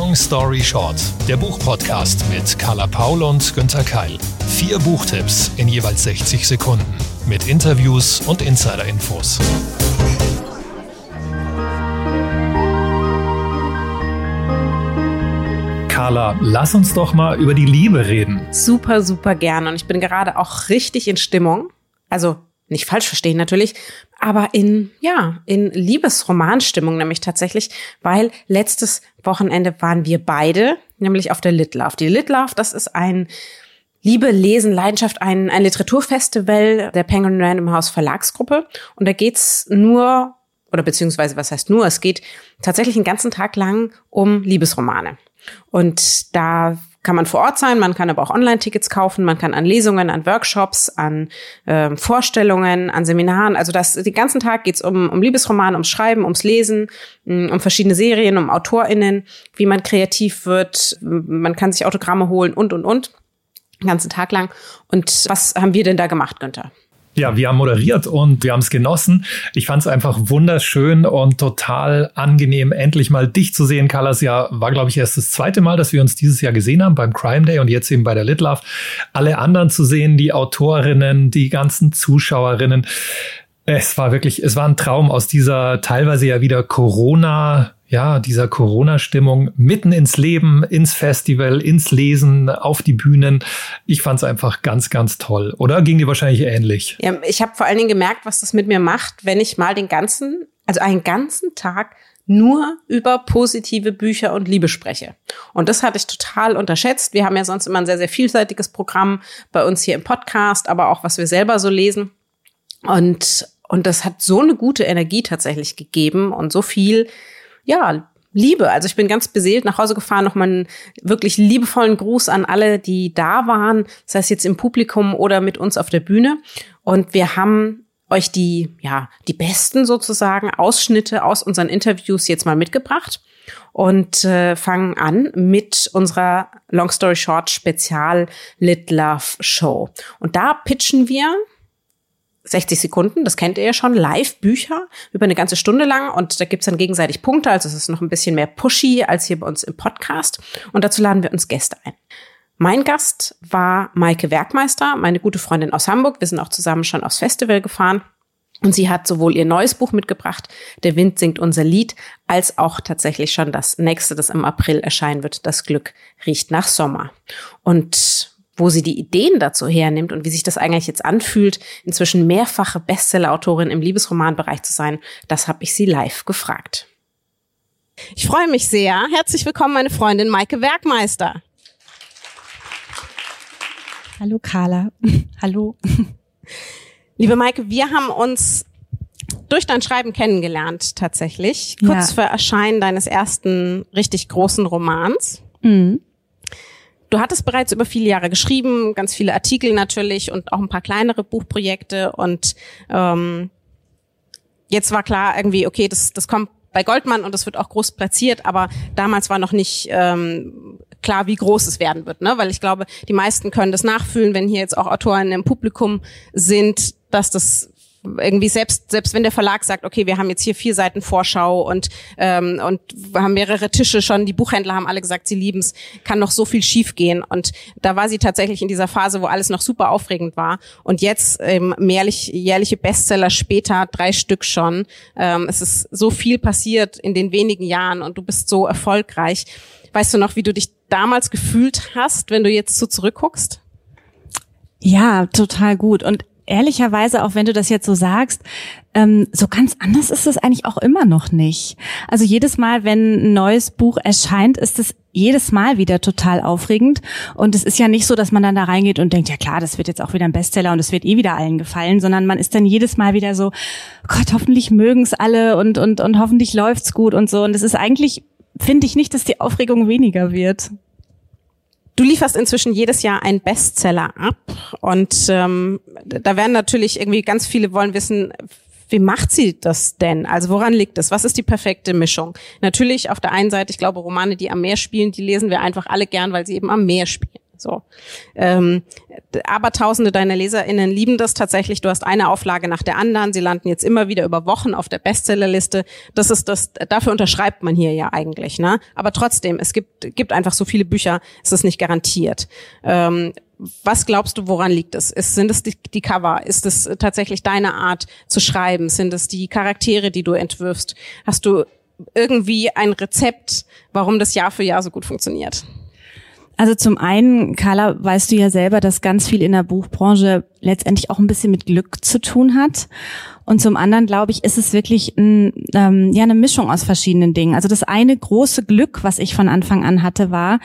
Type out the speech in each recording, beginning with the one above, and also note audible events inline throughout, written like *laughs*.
Long Story Short, der Buchpodcast mit Carla Paul und Günther Keil. Vier Buchtipps in jeweils 60 Sekunden mit Interviews und Insider-Infos. Carla, lass uns doch mal über die Liebe reden. Super, super gerne. Und ich bin gerade auch richtig in Stimmung. Also nicht falsch verstehen natürlich, aber in, ja, in Liebesromanstimmung nämlich tatsächlich, weil letztes Wochenende waren wir beide, nämlich auf der Litlove. Die Litlove, das ist ein Liebe, Lesen, Leidenschaft, ein, ein Literaturfestival der Penguin Random House Verlagsgruppe. Und da geht's nur, oder beziehungsweise was heißt nur, es geht tatsächlich einen ganzen Tag lang um Liebesromane. Und da kann man vor Ort sein, man kann aber auch Online-Tickets kaufen, man kann an Lesungen, an Workshops, an äh, Vorstellungen, an Seminaren. Also das den ganzen Tag geht's um, um Liebesroman, ums Schreiben, ums Lesen, um verschiedene Serien, um AutorInnen, wie man kreativ wird, man kann sich Autogramme holen und und und. Den ganzen Tag lang. Und was haben wir denn da gemacht, Günther? Ja, wir haben moderiert und wir haben es genossen. Ich fand es einfach wunderschön und total angenehm, endlich mal dich zu sehen. Carlas ja war, glaube ich, erst das zweite Mal, dass wir uns dieses Jahr gesehen haben beim Crime Day und jetzt eben bei der Lit Love. Alle anderen zu sehen, die Autorinnen, die ganzen Zuschauerinnen. Es war wirklich, es war ein Traum aus dieser teilweise ja wieder Corona ja, dieser Corona-Stimmung mitten ins Leben, ins Festival, ins Lesen, auf die Bühnen. Ich fand es einfach ganz, ganz toll. Oder ging dir wahrscheinlich ähnlich? Ja, ich habe vor allen Dingen gemerkt, was das mit mir macht, wenn ich mal den ganzen, also einen ganzen Tag nur über positive Bücher und Liebe spreche. Und das hatte ich total unterschätzt. Wir haben ja sonst immer ein sehr, sehr vielseitiges Programm bei uns hier im Podcast, aber auch was wir selber so lesen. Und, und das hat so eine gute Energie tatsächlich gegeben und so viel, ja, Liebe. Also ich bin ganz beseelt nach Hause gefahren, nochmal einen wirklich liebevollen Gruß an alle, die da waren, das heißt jetzt im Publikum oder mit uns auf der Bühne. Und wir haben euch die, ja, die besten sozusagen Ausschnitte aus unseren Interviews jetzt mal mitgebracht und äh, fangen an mit unserer Long Story Short Spezial Lit Love Show. Und da pitchen wir 60 Sekunden, das kennt ihr ja schon, Live-Bücher über eine ganze Stunde lang und da gibt's dann gegenseitig Punkte, also es ist noch ein bisschen mehr pushy als hier bei uns im Podcast und dazu laden wir uns Gäste ein. Mein Gast war Maike Werkmeister, meine gute Freundin aus Hamburg. Wir sind auch zusammen schon aufs Festival gefahren. Und sie hat sowohl ihr neues Buch mitgebracht, Der Wind singt unser Lied, als auch tatsächlich schon das nächste, das im April erscheinen wird, Das Glück riecht nach Sommer. Und wo sie die Ideen dazu hernimmt und wie sich das eigentlich jetzt anfühlt, inzwischen mehrfache Bestsellerautorin im Liebesromanbereich zu sein, das habe ich sie live gefragt. Ich freue mich sehr. Herzlich willkommen, meine Freundin Maike Werkmeister. Hallo Carla. *laughs* Hallo. Liebe Maike, wir haben uns durch dein Schreiben kennengelernt tatsächlich, kurz ja. vor Erscheinen deines ersten richtig großen Romans. Mhm. Du hattest bereits über viele Jahre geschrieben, ganz viele Artikel natürlich und auch ein paar kleinere Buchprojekte und ähm, jetzt war klar irgendwie, okay, das, das kommt bei Goldmann und das wird auch groß platziert, aber damals war noch nicht ähm, klar, wie groß es werden wird, ne? Weil ich glaube, die meisten können das nachfühlen, wenn hier jetzt auch Autoren im Publikum sind, dass das irgendwie selbst selbst wenn der Verlag sagt, okay, wir haben jetzt hier vier Seiten Vorschau und ähm, und wir haben mehrere Tische schon, die Buchhändler haben alle gesagt, sie lieben's, kann noch so viel schiefgehen und da war sie tatsächlich in dieser Phase, wo alles noch super aufregend war und jetzt ähm, mehrlich, jährliche Bestseller später, drei Stück schon, ähm, es ist so viel passiert in den wenigen Jahren und du bist so erfolgreich. Weißt du noch, wie du dich damals gefühlt hast, wenn du jetzt so zurückguckst? Ja, total gut. Und ehrlicherweise, auch wenn du das jetzt so sagst, ähm, so ganz anders ist es eigentlich auch immer noch nicht. Also jedes Mal, wenn ein neues Buch erscheint, ist es jedes Mal wieder total aufregend. Und es ist ja nicht so, dass man dann da reingeht und denkt, ja klar, das wird jetzt auch wieder ein Bestseller und es wird eh wieder allen gefallen, sondern man ist dann jedes Mal wieder so, Gott, hoffentlich mögen's alle und, und, und hoffentlich läuft's gut und so. Und es ist eigentlich, finde ich nicht, dass die Aufregung weniger wird. Du lieferst inzwischen jedes Jahr einen Bestseller ab und ähm, da werden natürlich irgendwie ganz viele wollen wissen, wie macht sie das denn? Also woran liegt es? Was ist die perfekte Mischung? Natürlich auf der einen Seite, ich glaube, Romane, die am Meer spielen, die lesen wir einfach alle gern, weil sie eben am Meer spielen. So. Ähm, aber Tausende deiner LeserInnen lieben das tatsächlich. Du hast eine Auflage nach der anderen. Sie landen jetzt immer wieder über Wochen auf der Bestsellerliste. Das ist das, dafür unterschreibt man hier ja eigentlich, ne? Aber trotzdem, es gibt, gibt einfach so viele Bücher, es ist nicht garantiert. Ähm, was glaubst du, woran liegt es? Ist, sind es die, die Cover? Ist es tatsächlich deine Art zu schreiben? Sind es die Charaktere, die du entwirfst? Hast du irgendwie ein Rezept, warum das Jahr für Jahr so gut funktioniert? Also zum einen, Carla, weißt du ja selber, dass ganz viel in der Buchbranche letztendlich auch ein bisschen mit Glück zu tun hat. Und zum anderen, glaube ich, ist es wirklich ein, ähm, ja eine Mischung aus verschiedenen Dingen. Also das eine große Glück, was ich von Anfang an hatte, war,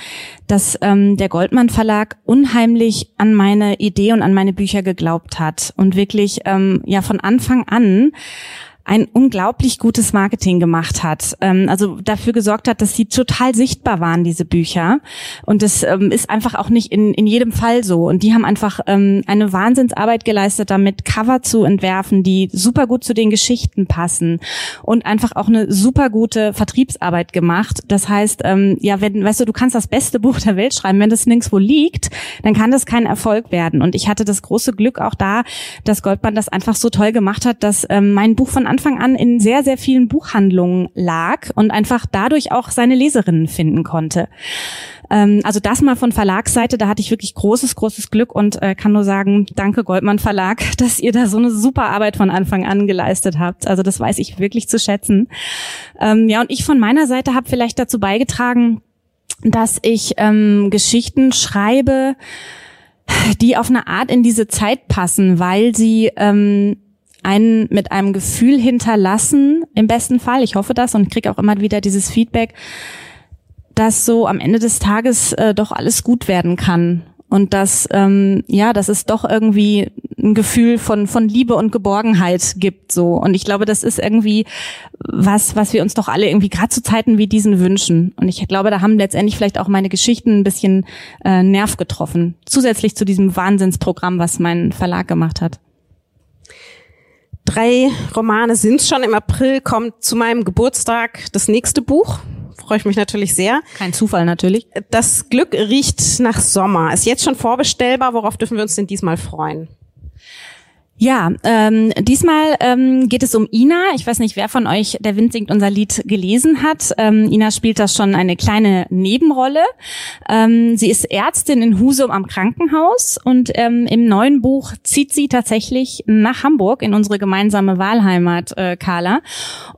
dass ähm, der Goldmann Verlag unheimlich an meine Idee und an meine Bücher geglaubt hat und wirklich ähm, ja von Anfang an ein unglaublich gutes Marketing gemacht hat. Ähm, also dafür gesorgt hat, dass sie total sichtbar waren, diese Bücher. Und das ähm, ist einfach auch nicht in, in jedem Fall so. Und die haben einfach ähm, eine Wahnsinnsarbeit geleistet, damit Cover zu entwerfen, die super gut zu den Geschichten passen. Und einfach auch eine super gute Vertriebsarbeit gemacht. Das heißt, ähm, ja, wenn, weißt du, du kannst das beste Buch der Welt schreiben, wenn das nirgendwo liegt, dann kann das kein Erfolg werden. Und ich hatte das große Glück auch da, dass Goldband das einfach so toll gemacht hat, dass ähm, mein Buch von Anfang an in sehr, sehr vielen Buchhandlungen lag und einfach dadurch auch seine Leserinnen finden konnte. Ähm, also das mal von Verlagsseite, da hatte ich wirklich großes, großes Glück und äh, kann nur sagen, danke Goldmann Verlag, *laughs* dass ihr da so eine super Arbeit von Anfang an geleistet habt. Also das weiß ich wirklich zu schätzen. Ähm, ja, und ich von meiner Seite habe vielleicht dazu beigetragen, dass ich ähm, Geschichten schreibe, die auf eine Art in diese Zeit passen, weil sie ähm, einen mit einem Gefühl hinterlassen, im besten Fall, ich hoffe das und kriege auch immer wieder dieses Feedback, dass so am Ende des Tages äh, doch alles gut werden kann. Und dass ähm, ja, dass es doch irgendwie ein Gefühl von von Liebe und Geborgenheit gibt so. Und ich glaube, das ist irgendwie was was wir uns doch alle irgendwie gerade zu Zeiten wie diesen wünschen. Und ich glaube, da haben letztendlich vielleicht auch meine Geschichten ein bisschen äh, Nerv getroffen. Zusätzlich zu diesem Wahnsinnsprogramm, was mein Verlag gemacht hat. Drei Romane sind schon. Im April kommt zu meinem Geburtstag das nächste Buch. Freue ich mich natürlich sehr. Kein Zufall natürlich. Das Glück riecht nach Sommer. Ist jetzt schon vorbestellbar. Worauf dürfen wir uns denn diesmal freuen? Ja, ähm, diesmal ähm, geht es um Ina. Ich weiß nicht, wer von euch Der Wind singt unser Lied gelesen hat. Ähm, Ina spielt da schon eine kleine Nebenrolle. Ähm, sie ist Ärztin in Husum am Krankenhaus und ähm, im neuen Buch zieht sie tatsächlich nach Hamburg in unsere gemeinsame Wahlheimat, äh, Carla,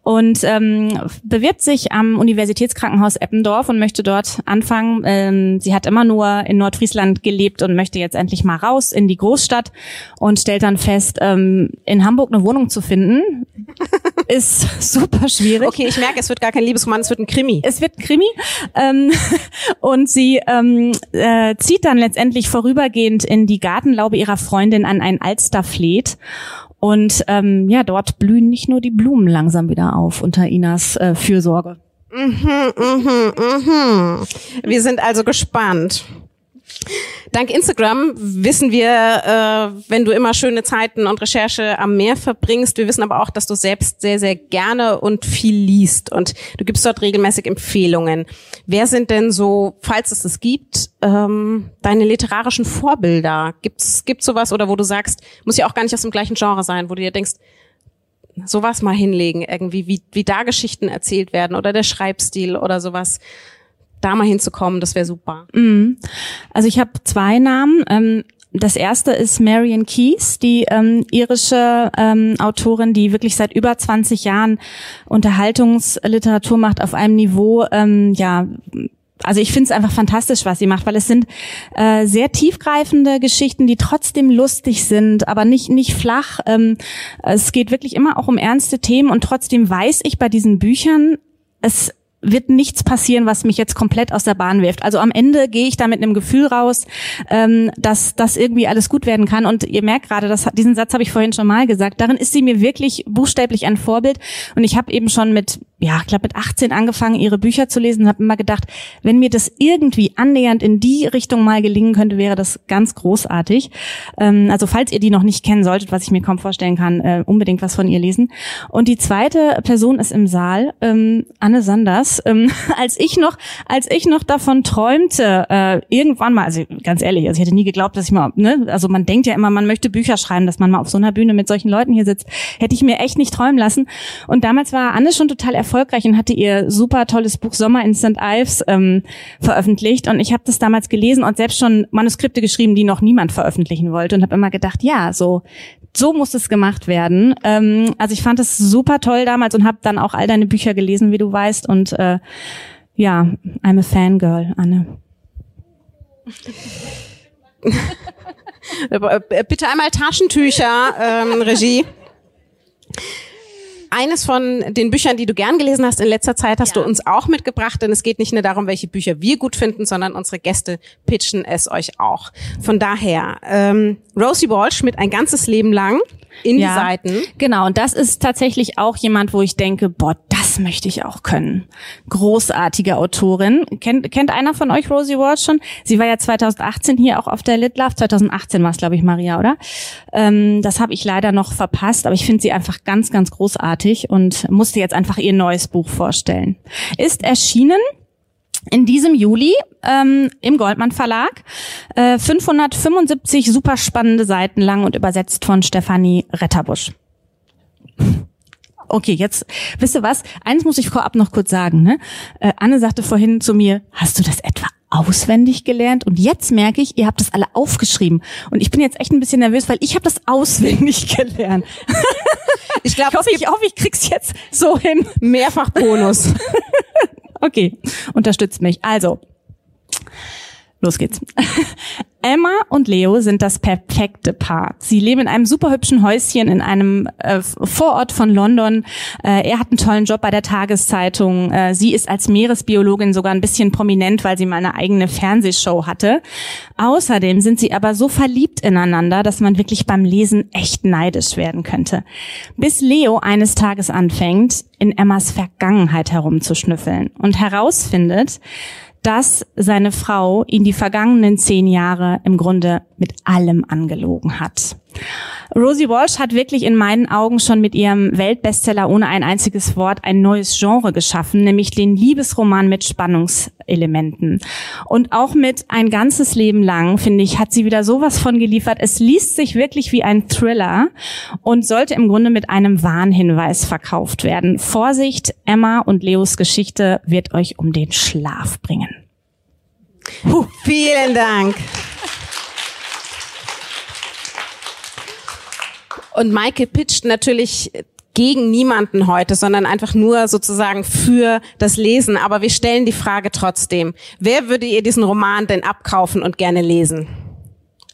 und ähm, bewirbt sich am Universitätskrankenhaus Eppendorf und möchte dort anfangen. Ähm, sie hat immer nur in Nordfriesland gelebt und möchte jetzt endlich mal raus in die Großstadt und stellt dann fest, heißt, ähm, in Hamburg eine Wohnung zu finden, *laughs* ist super schwierig. Okay, ich merke, es wird gar kein Liebesroman, es wird ein Krimi. Es wird ein Krimi. Ähm, *laughs* und sie ähm, äh, zieht dann letztendlich vorübergehend in die Gartenlaube ihrer Freundin an ein Alsterfleet. Und ähm, ja, dort blühen nicht nur die Blumen langsam wieder auf unter Inas äh, Fürsorge. Mhm, mhm, mhm. Wir sind also gespannt. Dank Instagram wissen wir, äh, wenn du immer schöne Zeiten und Recherche am Meer verbringst. Wir wissen aber auch, dass du selbst sehr, sehr gerne und viel liest und du gibst dort regelmäßig Empfehlungen. Wer sind denn so, falls es es gibt, ähm, deine literarischen Vorbilder? Gibt's gibt's sowas oder wo du sagst, muss ja auch gar nicht aus dem gleichen Genre sein, wo du dir denkst, sowas mal hinlegen, irgendwie, wie, wie da Geschichten erzählt werden oder der Schreibstil oder sowas da mal hinzukommen, das wäre super. Mhm. Also ich habe zwei Namen. Ähm das erste ist Marion Keyes, die ähm, irische ähm, Autorin, die wirklich seit über 20 Jahren Unterhaltungsliteratur macht auf einem Niveau, ähm, ja, also ich finde es einfach fantastisch, was sie macht, weil es sind äh, sehr tiefgreifende Geschichten, die trotzdem lustig sind, aber nicht nicht flach. Ähm, es geht wirklich immer auch um ernste Themen und trotzdem weiß ich bei diesen Büchern, es wird nichts passieren, was mich jetzt komplett aus der Bahn wirft. Also am Ende gehe ich da mit einem Gefühl raus, ähm, dass das irgendwie alles gut werden kann. Und ihr merkt gerade, das, diesen Satz habe ich vorhin schon mal gesagt. Darin ist sie mir wirklich buchstäblich ein Vorbild. Und ich habe eben schon mit ja, ich glaube mit 18 angefangen, ihre Bücher zu lesen und habe immer gedacht, wenn mir das irgendwie annähernd in die Richtung mal gelingen könnte, wäre das ganz großartig. Ähm, also falls ihr die noch nicht kennen solltet, was ich mir kaum vorstellen kann, äh, unbedingt was von ihr lesen. Und die zweite Person ist im Saal, ähm, Anne Sanders ähm, *laughs* als ich noch, als ich noch davon träumte, äh, irgendwann mal, also ganz ehrlich, also ich hätte nie geglaubt, dass ich mal, ne, also man denkt ja immer, man möchte Bücher schreiben, dass man mal auf so einer Bühne mit solchen Leuten hier sitzt, hätte ich mir echt nicht träumen lassen. Und damals war Anne schon total erfolgreich und hatte ihr super tolles Buch Sommer in St. Ives ähm, veröffentlicht. Und ich habe das damals gelesen und selbst schon Manuskripte geschrieben, die noch niemand veröffentlichen wollte und habe immer gedacht, ja, so so muss es gemacht werden. Ähm, also ich fand es super toll damals und habe dann auch all deine Bücher gelesen, wie du weißt. Und ja, I'm a Fangirl, Anne. *laughs* Bitte einmal Taschentücher, ähm, Regie. Eines von den Büchern, die du gern gelesen hast in letzter Zeit, hast ja. du uns auch mitgebracht, denn es geht nicht nur darum, welche Bücher wir gut finden, sondern unsere Gäste pitchen es euch auch. Von daher, ähm, Rosie Walsh mit ein ganzes Leben lang in ja, die Seiten. Genau, und das ist tatsächlich auch jemand, wo ich denke, boah, das möchte ich auch können. Großartige Autorin. Kennt, kennt einer von euch Rosie Walsh schon? Sie war ja 2018 hier auch auf der Litlove. 2018 war es, glaube ich, Maria, oder? Ähm, das habe ich leider noch verpasst, aber ich finde sie einfach ganz, ganz großartig und musste jetzt einfach ihr neues Buch vorstellen. Ist erschienen in diesem Juli ähm, im Goldmann Verlag. Äh, 575 super spannende Seiten lang und übersetzt von Stefanie Retterbusch. Okay, jetzt, wisst ihr was? Eins muss ich vorab noch kurz sagen. Ne? Äh, Anne sagte vorhin zu mir, hast du das etwa auswendig gelernt? Und jetzt merke ich, ihr habt das alle aufgeschrieben. Und ich bin jetzt echt ein bisschen nervös, weil ich habe das auswendig *laughs* gelernt. ich, glaub, ich, hoffe, ich hoffe, ich krieg's jetzt so hin. Mehrfach Bonus. *laughs* Okay, unterstützt mich. Also, los geht's. *laughs* Emma und Leo sind das perfekte Paar. Sie leben in einem super hübschen Häuschen in einem äh, Vorort von London. Äh, er hat einen tollen Job bei der Tageszeitung. Äh, sie ist als Meeresbiologin sogar ein bisschen prominent, weil sie mal eine eigene Fernsehshow hatte. Außerdem sind sie aber so verliebt ineinander, dass man wirklich beim Lesen echt neidisch werden könnte. Bis Leo eines Tages anfängt, in Emmas Vergangenheit herumzuschnüffeln und herausfindet, dass seine Frau ihn die vergangenen zehn Jahre im Grunde mit allem angelogen hat. Rosie Walsh hat wirklich in meinen Augen schon mit ihrem Weltbestseller ohne ein einziges Wort ein neues Genre geschaffen, nämlich den Liebesroman mit Spannungselementen. Und auch mit ein ganzes Leben lang, finde ich, hat sie wieder sowas von geliefert. Es liest sich wirklich wie ein Thriller und sollte im Grunde mit einem Warnhinweis verkauft werden. Vorsicht, Emma und Leos Geschichte wird euch um den Schlaf bringen. Puh, vielen Dank. Und Maike pitcht natürlich gegen niemanden heute, sondern einfach nur sozusagen für das Lesen. Aber wir stellen die Frage trotzdem, wer würde ihr diesen Roman denn abkaufen und gerne lesen?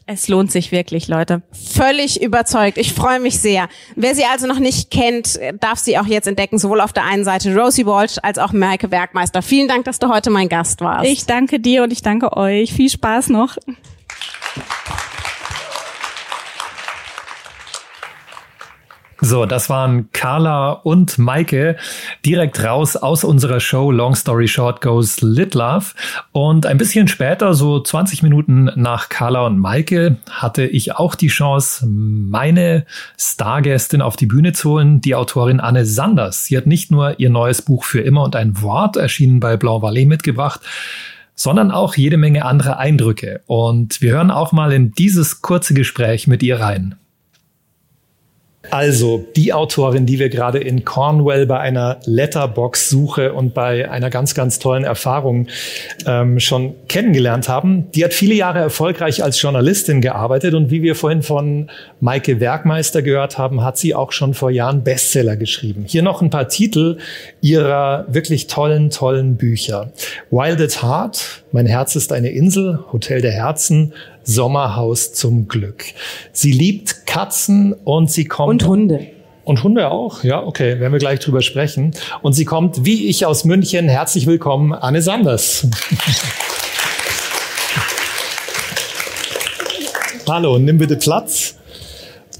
Es lohnt sich wirklich, Leute. Völlig überzeugt. Ich freue mich sehr. Wer sie also noch nicht kennt, darf sie auch jetzt entdecken, sowohl auf der einen Seite Rosie Walsh als auch Maike Werkmeister. Vielen Dank, dass du heute mein Gast warst. Ich danke dir und ich danke euch. Viel Spaß noch. So, das waren Carla und Maike direkt raus aus unserer Show Long Story Short Goes Lit Love. Und ein bisschen später, so 20 Minuten nach Carla und Maike, hatte ich auch die Chance, meine Stargästin auf die Bühne zu holen, die Autorin Anne Sanders. Sie hat nicht nur ihr neues Buch für immer und ein Wort erschienen bei Blanc Vallée mitgebracht, sondern auch jede Menge andere Eindrücke. Und wir hören auch mal in dieses kurze Gespräch mit ihr rein. Also die Autorin, die wir gerade in Cornwall bei einer Letterbox-Suche und bei einer ganz, ganz tollen Erfahrung ähm, schon kennengelernt haben, die hat viele Jahre erfolgreich als Journalistin gearbeitet und wie wir vorhin von Maike Werkmeister gehört haben, hat sie auch schon vor Jahren Bestseller geschrieben. Hier noch ein paar Titel ihrer wirklich tollen, tollen Bücher. Wild at Heart, Mein Herz ist eine Insel, Hotel der Herzen, Sommerhaus zum Glück. Sie liebt Katzen und sie kommt. Und Hunde. Und Hunde auch? Ja, okay, werden wir gleich drüber sprechen. Und sie kommt, wie ich aus München. Herzlich willkommen, Anne Sanders. *laughs* Hallo, nimm bitte Platz.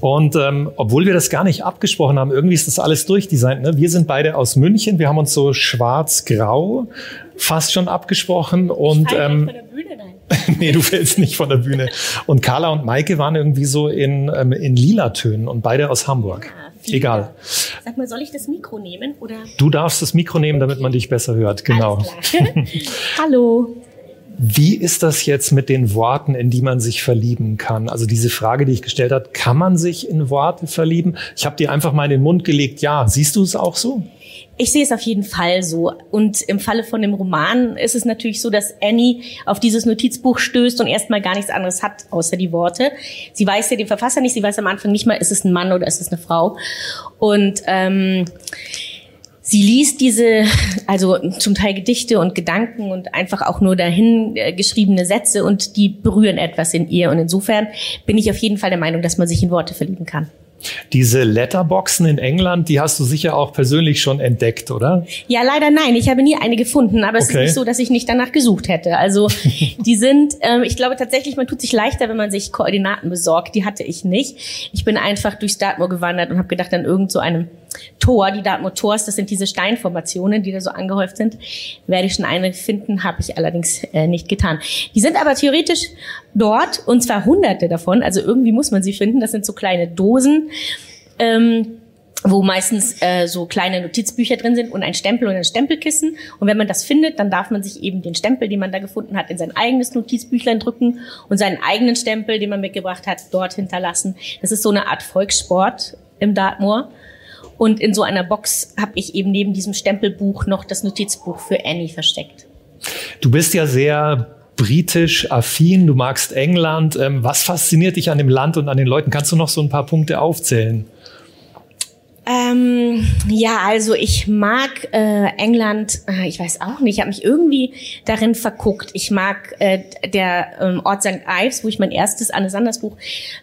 Und ähm, obwohl wir das gar nicht abgesprochen haben, irgendwie ist das alles durchdesignt. Ne? Wir sind beide aus München, wir haben uns so schwarz-grau fast schon abgesprochen. Und ähm, *laughs* nee, du fällst nicht von der Bühne. Und Carla und Maike waren irgendwie so in, ähm, in lila Tönen und beide aus Hamburg. Ja, Egal. Sag mal, soll ich das Mikro nehmen oder? Du darfst das Mikro nehmen, damit man dich besser hört. Genau. *laughs* Hallo. Wie ist das jetzt mit den Worten, in die man sich verlieben kann? Also diese Frage, die ich gestellt habe, kann man sich in Worte verlieben? Ich habe dir einfach mal in den Mund gelegt, ja. Siehst du es auch so? Ich sehe es auf jeden Fall so. Und im Falle von dem Roman ist es natürlich so, dass Annie auf dieses Notizbuch stößt und erstmal gar nichts anderes hat, außer die Worte. Sie weiß ja den Verfasser nicht, sie weiß am Anfang nicht mal, ist es ein Mann oder ist es eine Frau. Und ähm, sie liest diese, also zum Teil Gedichte und Gedanken und einfach auch nur dahin äh, geschriebene Sätze und die berühren etwas in ihr. Und insofern bin ich auf jeden Fall der Meinung, dass man sich in Worte verlieben kann. Diese Letterboxen in England, die hast du sicher auch persönlich schon entdeckt, oder? Ja, leider nein. Ich habe nie eine gefunden, aber es okay. ist nicht so, dass ich nicht danach gesucht hätte. Also *laughs* die sind, ähm, ich glaube tatsächlich, man tut sich leichter, wenn man sich Koordinaten besorgt. Die hatte ich nicht. Ich bin einfach durch Dartmoor gewandert und habe gedacht, an irgend so einem Tor, die Dartmoor Tors, das sind diese Steinformationen, die da so angehäuft sind. Werde ich schon eine finden, habe ich allerdings äh, nicht getan. Die sind aber theoretisch dort und zwar hunderte davon. Also irgendwie muss man sie finden. Das sind so kleine Dosen. Ähm, wo meistens äh, so kleine Notizbücher drin sind und ein Stempel und ein Stempelkissen. Und wenn man das findet, dann darf man sich eben den Stempel, den man da gefunden hat, in sein eigenes Notizbüchlein drücken und seinen eigenen Stempel, den man mitgebracht hat, dort hinterlassen. Das ist so eine Art Volkssport im Dartmoor. Und in so einer Box habe ich eben neben diesem Stempelbuch noch das Notizbuch für Annie versteckt. Du bist ja sehr britisch affin, du magst England. Ähm, was fasziniert dich an dem Land und an den Leuten? Kannst du noch so ein paar Punkte aufzählen? Ähm, ja, also ich mag äh, England, äh, ich weiß auch nicht, ich habe mich irgendwie darin verguckt. Ich mag äh, der ähm, Ort St. Ives, wo ich mein erstes Anne Sanders Buch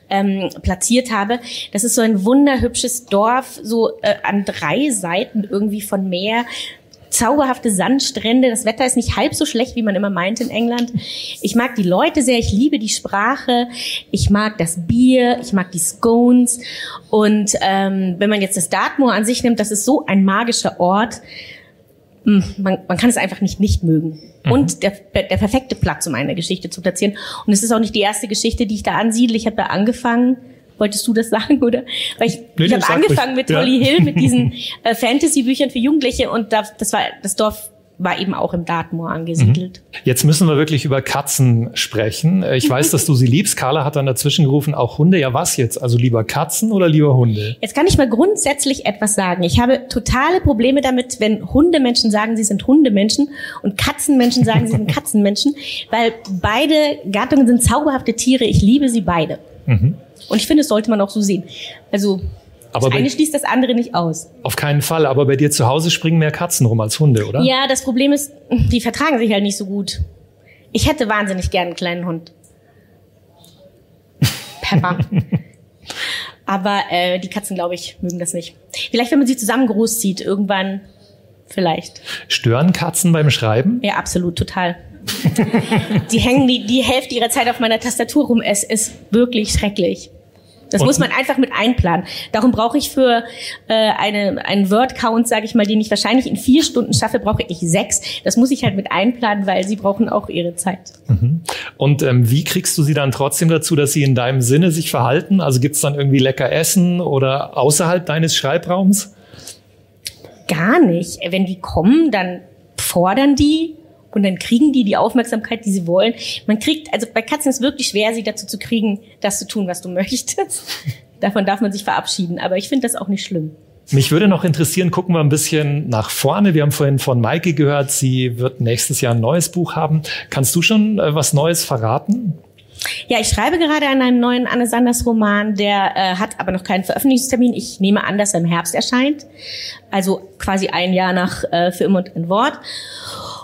ähm, platziert habe. Das ist so ein wunderhübsches Dorf, so äh, an drei Seiten irgendwie von Meer zauberhafte Sandstrände. Das Wetter ist nicht halb so schlecht, wie man immer meint in England. Ich mag die Leute sehr, ich liebe die Sprache, ich mag das Bier, ich mag die Scones. Und ähm, wenn man jetzt das Dartmoor an sich nimmt, das ist so ein magischer Ort. Hm, man, man kann es einfach nicht nicht mögen. Mhm. Und der, der perfekte Platz, um eine Geschichte zu platzieren. Und es ist auch nicht die erste Geschichte, die ich da ansiedle. Ich habe da angefangen Wolltest du das sagen, oder? Weil ich, nee, ich habe angefangen mit Holly ja. Hill, mit *laughs* diesen äh, Fantasy-Büchern für Jugendliche und da, das war das Dorf war eben auch im Dartmoor angesiedelt. Mhm. Jetzt müssen wir wirklich über Katzen sprechen. Äh, ich weiß, dass du sie liebst. Carla hat dann dazwischen gerufen, auch Hunde. Ja, was jetzt? Also lieber Katzen oder lieber Hunde? Jetzt kann ich mal grundsätzlich etwas sagen. Ich habe totale Probleme damit, wenn Hundemenschen sagen, sie sind Hundemenschen und Katzenmenschen sagen, sie sind *laughs* Katzenmenschen, weil beide Gattungen sind zauberhafte Tiere. Ich liebe sie beide. Mhm. Und ich finde, das sollte man auch so sehen. Also aber das eine schließt das andere nicht aus. Auf keinen Fall. Aber bei dir zu Hause springen mehr Katzen rum als Hunde, oder? Ja, das Problem ist, die vertragen sich halt nicht so gut. Ich hätte wahnsinnig gern einen kleinen Hund. Pepper. *laughs* aber äh, die Katzen, glaube ich, mögen das nicht. Vielleicht, wenn man sie zusammen großzieht, irgendwann vielleicht. Stören Katzen beim Schreiben? Ja, absolut, total *laughs* die hängen die, die Hälfte ihrer Zeit auf meiner Tastatur rum. Es ist wirklich schrecklich. Das und muss man einfach mit einplanen. Darum brauche ich für äh, eine, einen Word-Count, sage ich mal, den ich wahrscheinlich in vier Stunden schaffe, brauche ich sechs. Das muss ich halt mit einplanen, weil sie brauchen auch ihre Zeit. Mhm. Und ähm, wie kriegst du sie dann trotzdem dazu, dass sie in deinem Sinne sich verhalten? Also gibt's dann irgendwie lecker Essen oder außerhalb deines Schreibraums? Gar nicht. Wenn die kommen, dann fordern die und dann kriegen die die Aufmerksamkeit, die sie wollen. Man kriegt, also bei Katzen ist es wirklich schwer, sie dazu zu kriegen, das zu tun, was du möchtest. *laughs* Davon darf man sich verabschieden. Aber ich finde das auch nicht schlimm. Mich würde noch interessieren, gucken wir ein bisschen nach vorne. Wir haben vorhin von Maike gehört, sie wird nächstes Jahr ein neues Buch haben. Kannst du schon äh, was Neues verraten? Ja, ich schreibe gerade an einem neuen Anne Sanders Roman, der äh, hat aber noch keinen Veröffentlichungstermin. Ich nehme an, dass er im Herbst erscheint. Also quasi ein Jahr nach äh, Für immer und ein Wort.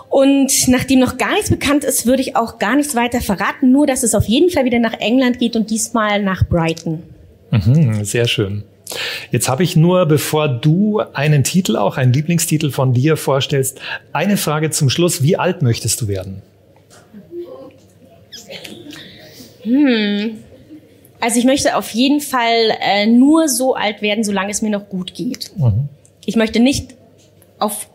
Und nachdem noch gar nichts bekannt ist, würde ich auch gar nichts weiter verraten, nur dass es auf jeden Fall wieder nach England geht und diesmal nach Brighton. Mhm, sehr schön. Jetzt habe ich nur, bevor du einen Titel, auch einen Lieblingstitel von dir vorstellst, eine Frage zum Schluss. Wie alt möchtest du werden? Hm. Also ich möchte auf jeden Fall äh, nur so alt werden, solange es mir noch gut geht. Mhm. Ich möchte nicht auf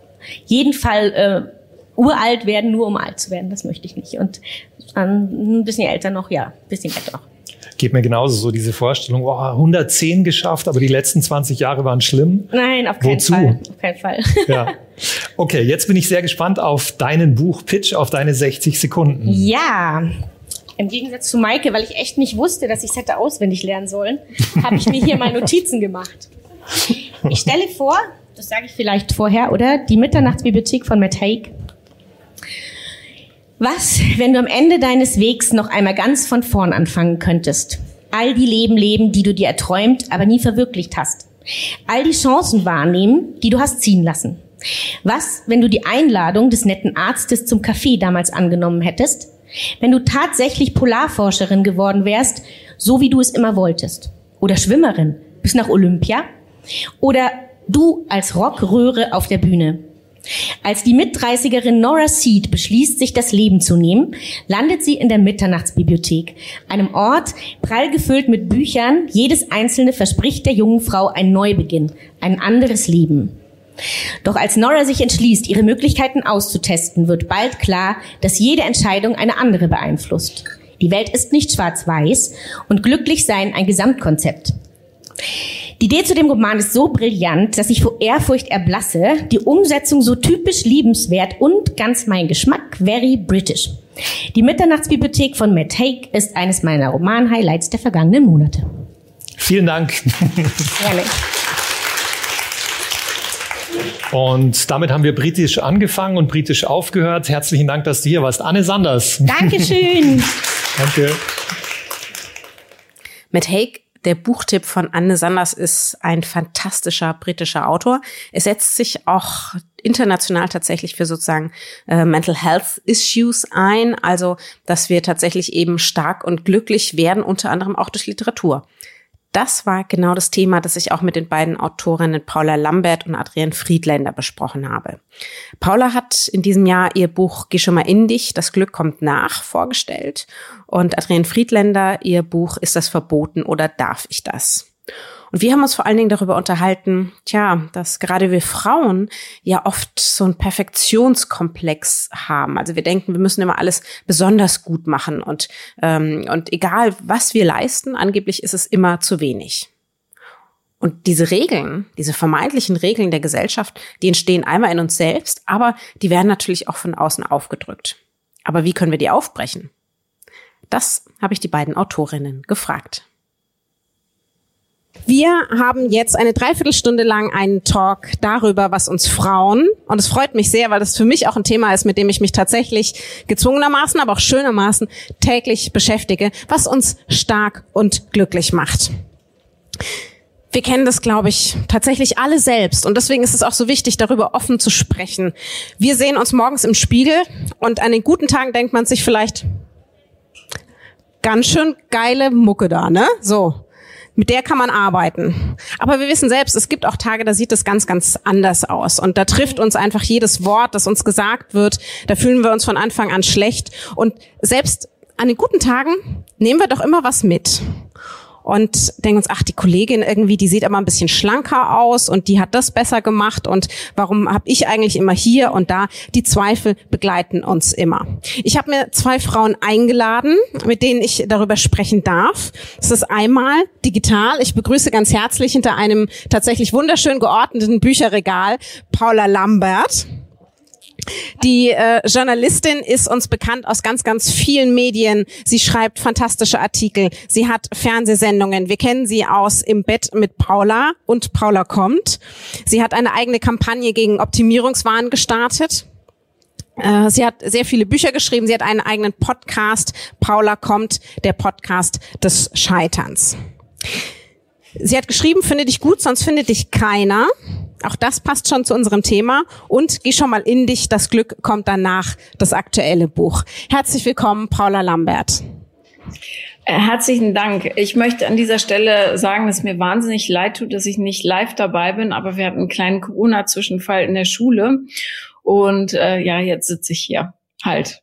jeden Fall äh, uralt werden, nur um alt zu werden. Das möchte ich nicht. Und ähm, ein bisschen älter noch, ja, ein bisschen älter noch. Geht mir genauso so diese Vorstellung, oh, 110 geschafft, aber die letzten 20 Jahre waren schlimm. Nein, auf keinen Wozu? Fall. Auf keinen Fall. *laughs* Ja. Okay, jetzt bin ich sehr gespannt auf deinen Buch-Pitch, auf deine 60 Sekunden. Ja. Im Gegensatz zu Maike, weil ich echt nicht wusste, dass ich es hätte auswendig lernen sollen, habe ich mir hier mal Notizen gemacht. Ich stelle vor, das sage ich vielleicht vorher, oder? Die Mitternachtsbibliothek von Matt Haig. Was, wenn du am Ende deines Wegs noch einmal ganz von vorn anfangen könntest? All die Leben leben, die du dir erträumt, aber nie verwirklicht hast. All die Chancen wahrnehmen, die du hast ziehen lassen. Was, wenn du die Einladung des netten Arztes zum Café damals angenommen hättest? Wenn du tatsächlich Polarforscherin geworden wärst, so wie du es immer wolltest? Oder Schwimmerin bis nach Olympia? Oder du als Rockröhre auf der Bühne? Als die Mitdreißigerin Nora Seed beschließt, sich das Leben zu nehmen, landet sie in der Mitternachtsbibliothek, einem Ort prall gefüllt mit Büchern. Jedes einzelne verspricht der jungen Frau einen Neubeginn, ein anderes Leben. Doch als Nora sich entschließt, ihre Möglichkeiten auszutesten, wird bald klar, dass jede Entscheidung eine andere beeinflusst. Die Welt ist nicht schwarz-weiß und glücklich sein ein Gesamtkonzept. Die Idee zu dem Roman ist so brillant, dass ich vor Ehrfurcht erblasse, die Umsetzung so typisch liebenswert und ganz mein Geschmack, very British. Die Mitternachtsbibliothek von Matt Haig ist eines meiner Roman-Highlights der vergangenen Monate. Vielen Dank. Gerne. Und damit haben wir britisch angefangen und britisch aufgehört. Herzlichen Dank, dass du hier warst. Anne Sanders. Dankeschön. Danke. Matt Haig der Buchtipp von Anne Sanders ist ein fantastischer britischer Autor. Er setzt sich auch international tatsächlich für sozusagen äh, Mental Health Issues ein, also dass wir tatsächlich eben stark und glücklich werden, unter anderem auch durch Literatur das war genau das Thema, das ich auch mit den beiden Autorinnen Paula Lambert und Adrienne Friedländer besprochen habe. Paula hat in diesem Jahr ihr Buch Geh schon mal in dich, das Glück kommt nach vorgestellt und Adrienne Friedländer ihr Buch Ist das verboten oder darf ich das? Und wir haben uns vor allen Dingen darüber unterhalten, tja, dass gerade wir Frauen ja oft so einen Perfektionskomplex haben. Also wir denken, wir müssen immer alles besonders gut machen und, ähm, und egal was wir leisten, angeblich ist es immer zu wenig. Und diese Regeln, diese vermeintlichen Regeln der Gesellschaft, die entstehen einmal in uns selbst, aber die werden natürlich auch von außen aufgedrückt. Aber wie können wir die aufbrechen? Das habe ich die beiden Autorinnen gefragt. Wir haben jetzt eine Dreiviertelstunde lang einen Talk darüber, was uns Frauen, und es freut mich sehr, weil das für mich auch ein Thema ist, mit dem ich mich tatsächlich gezwungenermaßen, aber auch schönermaßen täglich beschäftige, was uns stark und glücklich macht. Wir kennen das, glaube ich, tatsächlich alle selbst. Und deswegen ist es auch so wichtig, darüber offen zu sprechen. Wir sehen uns morgens im Spiegel und an den guten Tagen denkt man sich vielleicht, ganz schön geile Mucke da, ne? So mit der kann man arbeiten. Aber wir wissen selbst, es gibt auch Tage, da sieht es ganz, ganz anders aus. Und da trifft uns einfach jedes Wort, das uns gesagt wird. Da fühlen wir uns von Anfang an schlecht. Und selbst an den guten Tagen nehmen wir doch immer was mit und denken uns, ach, die Kollegin irgendwie, die sieht aber ein bisschen schlanker aus und die hat das besser gemacht und warum habe ich eigentlich immer hier und da? Die Zweifel begleiten uns immer. Ich habe mir zwei Frauen eingeladen, mit denen ich darüber sprechen darf. Das ist einmal digital. Ich begrüße ganz herzlich hinter einem tatsächlich wunderschön geordneten Bücherregal Paula Lambert. Die äh, Journalistin ist uns bekannt aus ganz, ganz vielen Medien. Sie schreibt fantastische Artikel. Sie hat Fernsehsendungen. Wir kennen sie aus Im Bett mit Paula und Paula kommt. Sie hat eine eigene Kampagne gegen Optimierungswahn gestartet. Äh, sie hat sehr viele Bücher geschrieben. Sie hat einen eigenen Podcast. Paula kommt, der Podcast des Scheiterns. Sie hat geschrieben, finde dich gut, sonst findet dich keiner. Auch das passt schon zu unserem Thema. Und geh schon mal in dich, das Glück kommt danach, das aktuelle Buch. Herzlich willkommen, Paula Lambert. Äh, herzlichen Dank. Ich möchte an dieser Stelle sagen, dass mir wahnsinnig leid tut, dass ich nicht live dabei bin, aber wir hatten einen kleinen Corona-Zwischenfall in der Schule. Und äh, ja, jetzt sitze ich hier halt.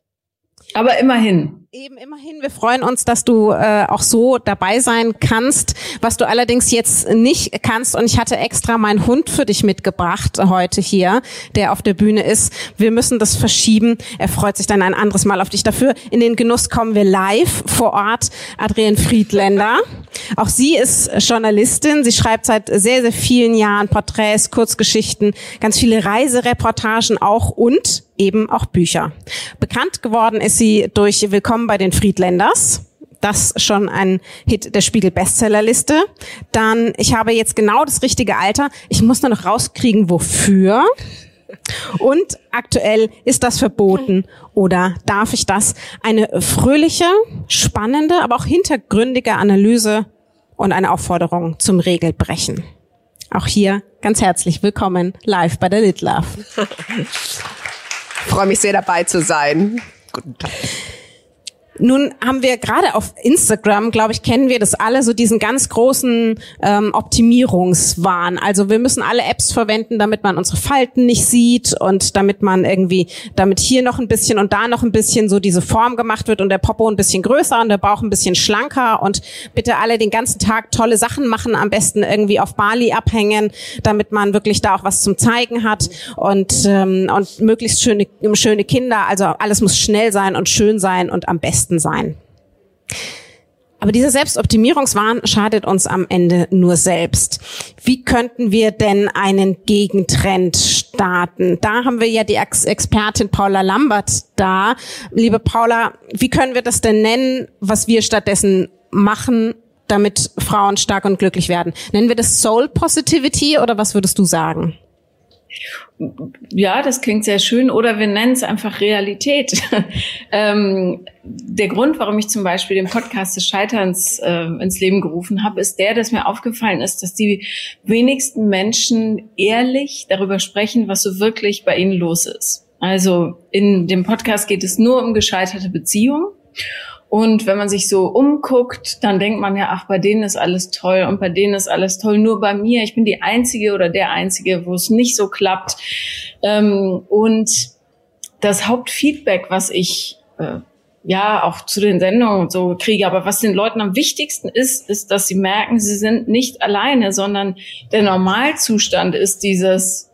Aber immerhin. Eben immerhin, wir freuen uns, dass du äh, auch so dabei sein kannst, was du allerdings jetzt nicht kannst. Und ich hatte extra meinen Hund für dich mitgebracht heute hier, der auf der Bühne ist. Wir müssen das verschieben. Er freut sich dann ein anderes Mal auf dich. Dafür in den Genuss kommen wir live vor Ort. Adrienne Friedländer. Auch sie ist Journalistin. Sie schreibt seit sehr, sehr vielen Jahren Porträts, Kurzgeschichten, ganz viele Reisereportagen auch und eben auch Bücher. Bekannt geworden ist sie durch Willkommen bei den Friedländers. Das schon ein Hit der Spiegel Bestsellerliste. Dann, ich habe jetzt genau das richtige Alter. Ich muss nur noch rauskriegen, wofür. Und aktuell ist das verboten oder darf ich das? Eine fröhliche, spannende, aber auch hintergründige Analyse und eine Aufforderung zum Regelbrechen. Auch hier ganz herzlich willkommen live bei der Lit Love. *laughs* freue mich sehr dabei zu sein. Guten Tag. Nun haben wir gerade auf Instagram, glaube ich, kennen wir das alle, so diesen ganz großen ähm, Optimierungswahn. Also wir müssen alle Apps verwenden, damit man unsere Falten nicht sieht und damit man irgendwie, damit hier noch ein bisschen und da noch ein bisschen so diese Form gemacht wird und der Popo ein bisschen größer und der Bauch ein bisschen schlanker und bitte alle den ganzen Tag tolle Sachen machen, am besten irgendwie auf Bali abhängen, damit man wirklich da auch was zum Zeigen hat und, ähm, und möglichst schöne, schöne Kinder. Also alles muss schnell sein und schön sein und am besten besten sein. Aber dieser Selbstoptimierungswahn schadet uns am Ende nur selbst. Wie könnten wir denn einen Gegentrend starten? Da haben wir ja die Ex Expertin Paula Lambert da. Liebe Paula, wie können wir das denn nennen, was wir stattdessen machen, damit Frauen stark und glücklich werden? Nennen wir das Soul Positivity oder was würdest du sagen? Ja, das klingt sehr schön. Oder wir nennen es einfach Realität. *laughs* ähm, der Grund, warum ich zum Beispiel den Podcast des Scheiterns äh, ins Leben gerufen habe, ist der, dass mir aufgefallen ist, dass die wenigsten Menschen ehrlich darüber sprechen, was so wirklich bei ihnen los ist. Also in dem Podcast geht es nur um gescheiterte Beziehungen. Und wenn man sich so umguckt, dann denkt man ja, ach, bei denen ist alles toll und bei denen ist alles toll. Nur bei mir, ich bin die Einzige oder der Einzige, wo es nicht so klappt. Ähm, und das Hauptfeedback, was ich äh, ja auch zu den Sendungen und so kriege, aber was den Leuten am wichtigsten ist, ist, dass sie merken, sie sind nicht alleine, sondern der Normalzustand ist dieses,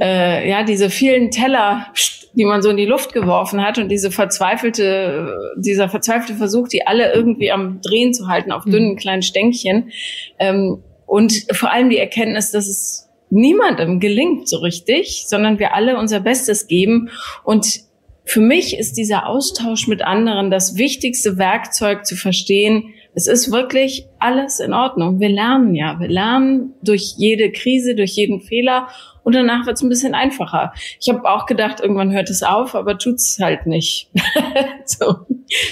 äh, ja, diese vielen Teller, die man so in die Luft geworfen hat und diese verzweifelte, dieser verzweifelte Versuch, die alle irgendwie am Drehen zu halten auf dünnen mhm. kleinen Stänkchen. Ähm, und vor allem die Erkenntnis, dass es niemandem gelingt so richtig, sondern wir alle unser Bestes geben. Und für mich ist dieser Austausch mit anderen das wichtigste Werkzeug zu verstehen, es ist wirklich alles in Ordnung. Wir lernen ja. Wir lernen durch jede Krise, durch jeden Fehler und danach wird es ein bisschen einfacher. Ich habe auch gedacht, irgendwann hört es auf, aber tut's halt nicht. *laughs* so,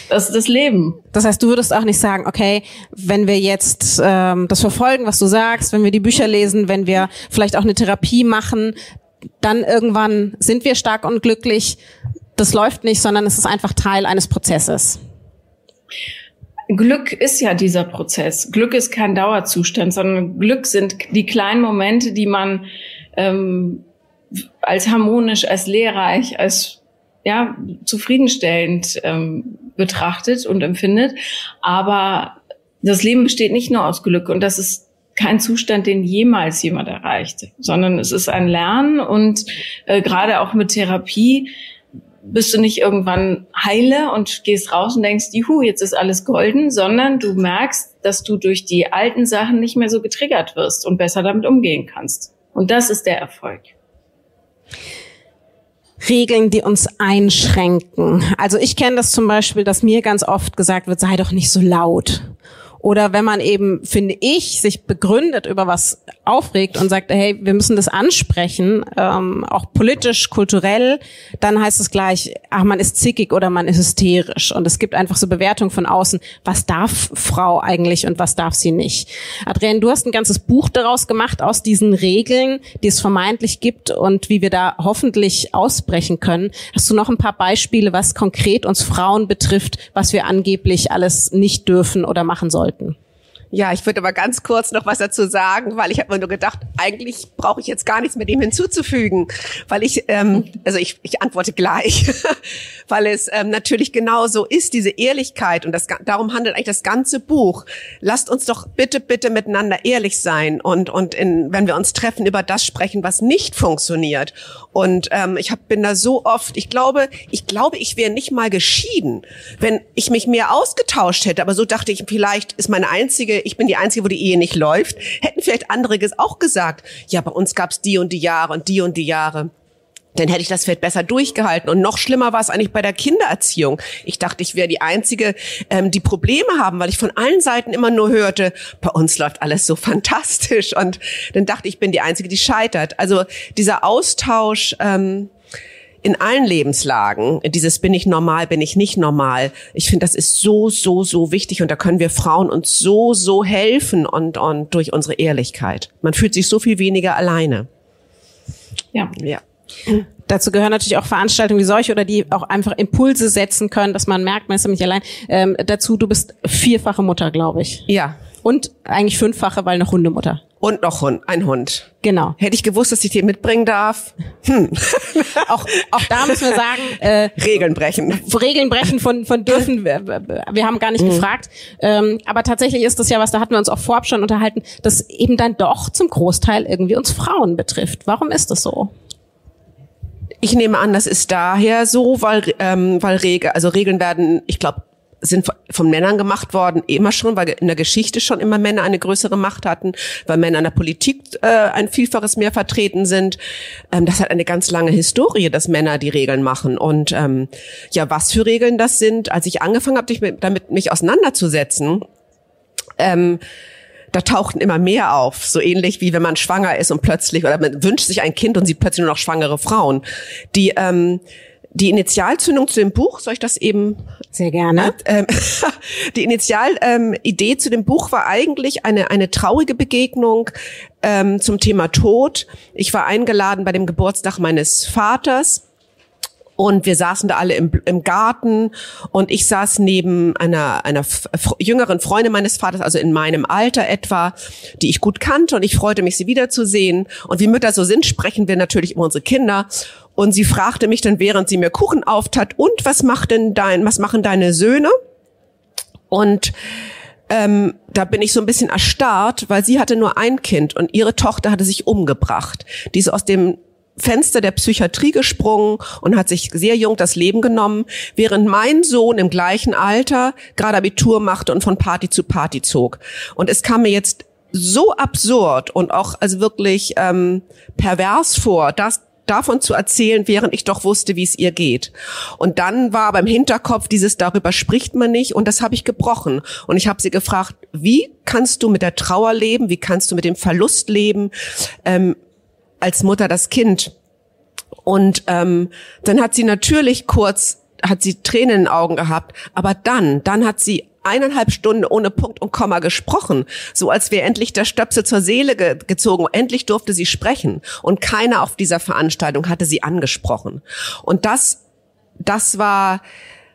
das ist das Leben. Das heißt, du würdest auch nicht sagen, okay, wenn wir jetzt ähm, das verfolgen, was du sagst, wenn wir die Bücher lesen, wenn wir vielleicht auch eine Therapie machen, dann irgendwann sind wir stark und glücklich. Das läuft nicht, sondern es ist einfach Teil eines Prozesses. Glück ist ja dieser Prozess. Glück ist kein Dauerzustand, sondern Glück sind die kleinen Momente, die man ähm, als harmonisch, als lehrreich, als ja zufriedenstellend ähm, betrachtet und empfindet. Aber das Leben besteht nicht nur aus Glück und das ist kein Zustand, den jemals jemand erreicht, sondern es ist ein Lernen und äh, gerade auch mit Therapie bist du nicht irgendwann heile und gehst raus und denkst, juhu, jetzt ist alles golden, sondern du merkst, dass du durch die alten Sachen nicht mehr so getriggert wirst und besser damit umgehen kannst. Und das ist der Erfolg. Regeln, die uns einschränken. Also ich kenne das zum Beispiel, dass mir ganz oft gesagt wird, sei doch nicht so laut. Oder wenn man eben, finde ich, sich begründet über was aufregt und sagt, hey, wir müssen das ansprechen, ähm, auch politisch, kulturell, dann heißt es gleich, ach, man ist zickig oder man ist hysterisch. Und es gibt einfach so Bewertungen von außen, was darf Frau eigentlich und was darf sie nicht. Adrienne, du hast ein ganzes Buch daraus gemacht, aus diesen Regeln, die es vermeintlich gibt und wie wir da hoffentlich ausbrechen können. Hast du noch ein paar Beispiele, was konkret uns Frauen betrifft, was wir angeblich alles nicht dürfen oder machen sollten? Sollten. Ja, ich würde aber ganz kurz noch was dazu sagen, weil ich habe mir nur gedacht, eigentlich brauche ich jetzt gar nichts mit dem hinzuzufügen, weil ich, ähm, also ich, ich antworte gleich, *laughs* weil es ähm, natürlich genau so ist, diese Ehrlichkeit und das, darum handelt eigentlich das ganze Buch. Lasst uns doch bitte, bitte miteinander ehrlich sein und, und in, wenn wir uns treffen, über das sprechen, was nicht funktioniert. Und ähm, ich hab, bin da so oft, ich glaube, ich glaube, ich wäre nicht mal geschieden, wenn ich mich mehr ausgetauscht hätte. Aber so dachte ich, vielleicht ist meine einzige, ich bin die einzige, wo die Ehe nicht läuft. Hätten vielleicht andere auch gesagt, ja, bei uns gab's die und die Jahre und die und die Jahre dann hätte ich das vielleicht besser durchgehalten. Und noch schlimmer war es eigentlich bei der Kindererziehung. Ich dachte, ich wäre die Einzige, ähm, die Probleme haben, weil ich von allen Seiten immer nur hörte, bei uns läuft alles so *laughs* fantastisch. Und dann dachte ich, ich bin die Einzige, die scheitert. Also dieser Austausch ähm, in allen Lebenslagen, dieses bin ich normal, bin ich nicht normal, ich finde, das ist so, so, so wichtig. Und da können wir Frauen uns so, so helfen und, und durch unsere Ehrlichkeit. Man fühlt sich so viel weniger alleine. Ja. Ja. Dazu gehören natürlich auch Veranstaltungen wie solche oder die auch einfach Impulse setzen können, dass man merkt, man ist nicht allein. Ähm, dazu, du bist vierfache Mutter, glaube ich. Ja. Und eigentlich fünffache, weil noch Hundemutter. Und noch Hund, ein Hund. Genau. Hätte ich gewusst, dass ich den mitbringen darf. Hm. *laughs* auch, auch da müssen wir sagen, äh, Regeln brechen. Regeln brechen von, von dürfen. Wir, wir haben gar nicht mhm. gefragt. Ähm, aber tatsächlich ist das ja was, da hatten wir uns auch vorab schon unterhalten, das eben dann doch zum Großteil irgendwie uns Frauen betrifft. Warum ist das so? Ich nehme an, das ist daher so, weil, ähm, weil Regeln, also Regeln werden, ich glaube, sind von Männern gemacht worden, immer schon, weil in der Geschichte schon immer Männer eine größere Macht hatten, weil Männer in der Politik äh, ein Vielfaches mehr vertreten sind. Ähm, das hat eine ganz lange Historie, dass Männer die Regeln machen. Und ähm, ja, was für Regeln das sind, als ich angefangen habe, damit mich auseinanderzusetzen, ähm, da tauchten immer mehr auf. So ähnlich wie wenn man schwanger ist und plötzlich, oder man wünscht sich ein Kind und sieht plötzlich nur noch schwangere Frauen. Die, ähm, die Initialzündung zu dem Buch, soll ich das eben? Sehr gerne. Äh, *laughs* die Initialidee ähm, zu dem Buch war eigentlich eine, eine traurige Begegnung ähm, zum Thema Tod. Ich war eingeladen bei dem Geburtstag meines Vaters und wir saßen da alle im, im Garten und ich saß neben einer, einer jüngeren Freundin meines Vaters, also in meinem Alter etwa, die ich gut kannte und ich freute mich, sie wiederzusehen. Und wie Mütter so sind, sprechen wir natürlich über unsere Kinder. Und sie fragte mich dann, während sie mir Kuchen auftat, und was macht denn dein, was machen deine Söhne? Und ähm, da bin ich so ein bisschen erstarrt, weil sie hatte nur ein Kind und ihre Tochter hatte sich umgebracht. Die ist aus dem Fenster der Psychiatrie gesprungen und hat sich sehr jung das Leben genommen, während mein Sohn im gleichen Alter gerade Abitur machte und von Party zu Party zog. Und es kam mir jetzt so absurd und auch also wirklich ähm, pervers vor, das davon zu erzählen, während ich doch wusste, wie es ihr geht. Und dann war beim Hinterkopf dieses darüber spricht man nicht und das habe ich gebrochen und ich habe sie gefragt, wie kannst du mit der Trauer leben, wie kannst du mit dem Verlust leben? Ähm, als Mutter das Kind. Und ähm, dann hat sie natürlich kurz, hat sie Tränen in den Augen gehabt, aber dann, dann hat sie eineinhalb Stunden ohne Punkt und Komma gesprochen, so als wäre endlich der Stöpsel zur Seele ge gezogen. Endlich durfte sie sprechen und keiner auf dieser Veranstaltung hatte sie angesprochen. Und das, das war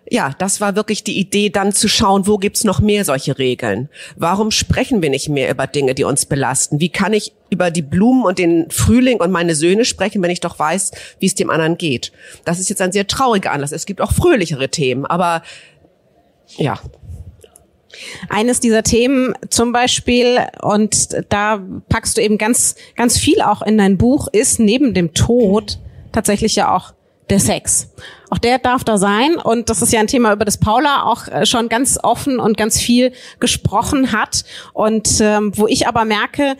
ja, das war wirklich die Idee, dann zu schauen, wo gibt's noch mehr solche Regeln? Warum sprechen wir nicht mehr über Dinge, die uns belasten? Wie kann ich über die Blumen und den Frühling und meine Söhne sprechen, wenn ich doch weiß, wie es dem anderen geht? Das ist jetzt ein sehr trauriger Anlass. Es gibt auch fröhlichere Themen, aber ja. Eines dieser Themen zum Beispiel, und da packst du eben ganz, ganz viel auch in dein Buch, ist neben dem Tod tatsächlich ja auch der Sex. Auch der darf da sein. Und das ist ja ein Thema, über das Paula auch äh, schon ganz offen und ganz viel gesprochen hat. Und ähm, wo ich aber merke,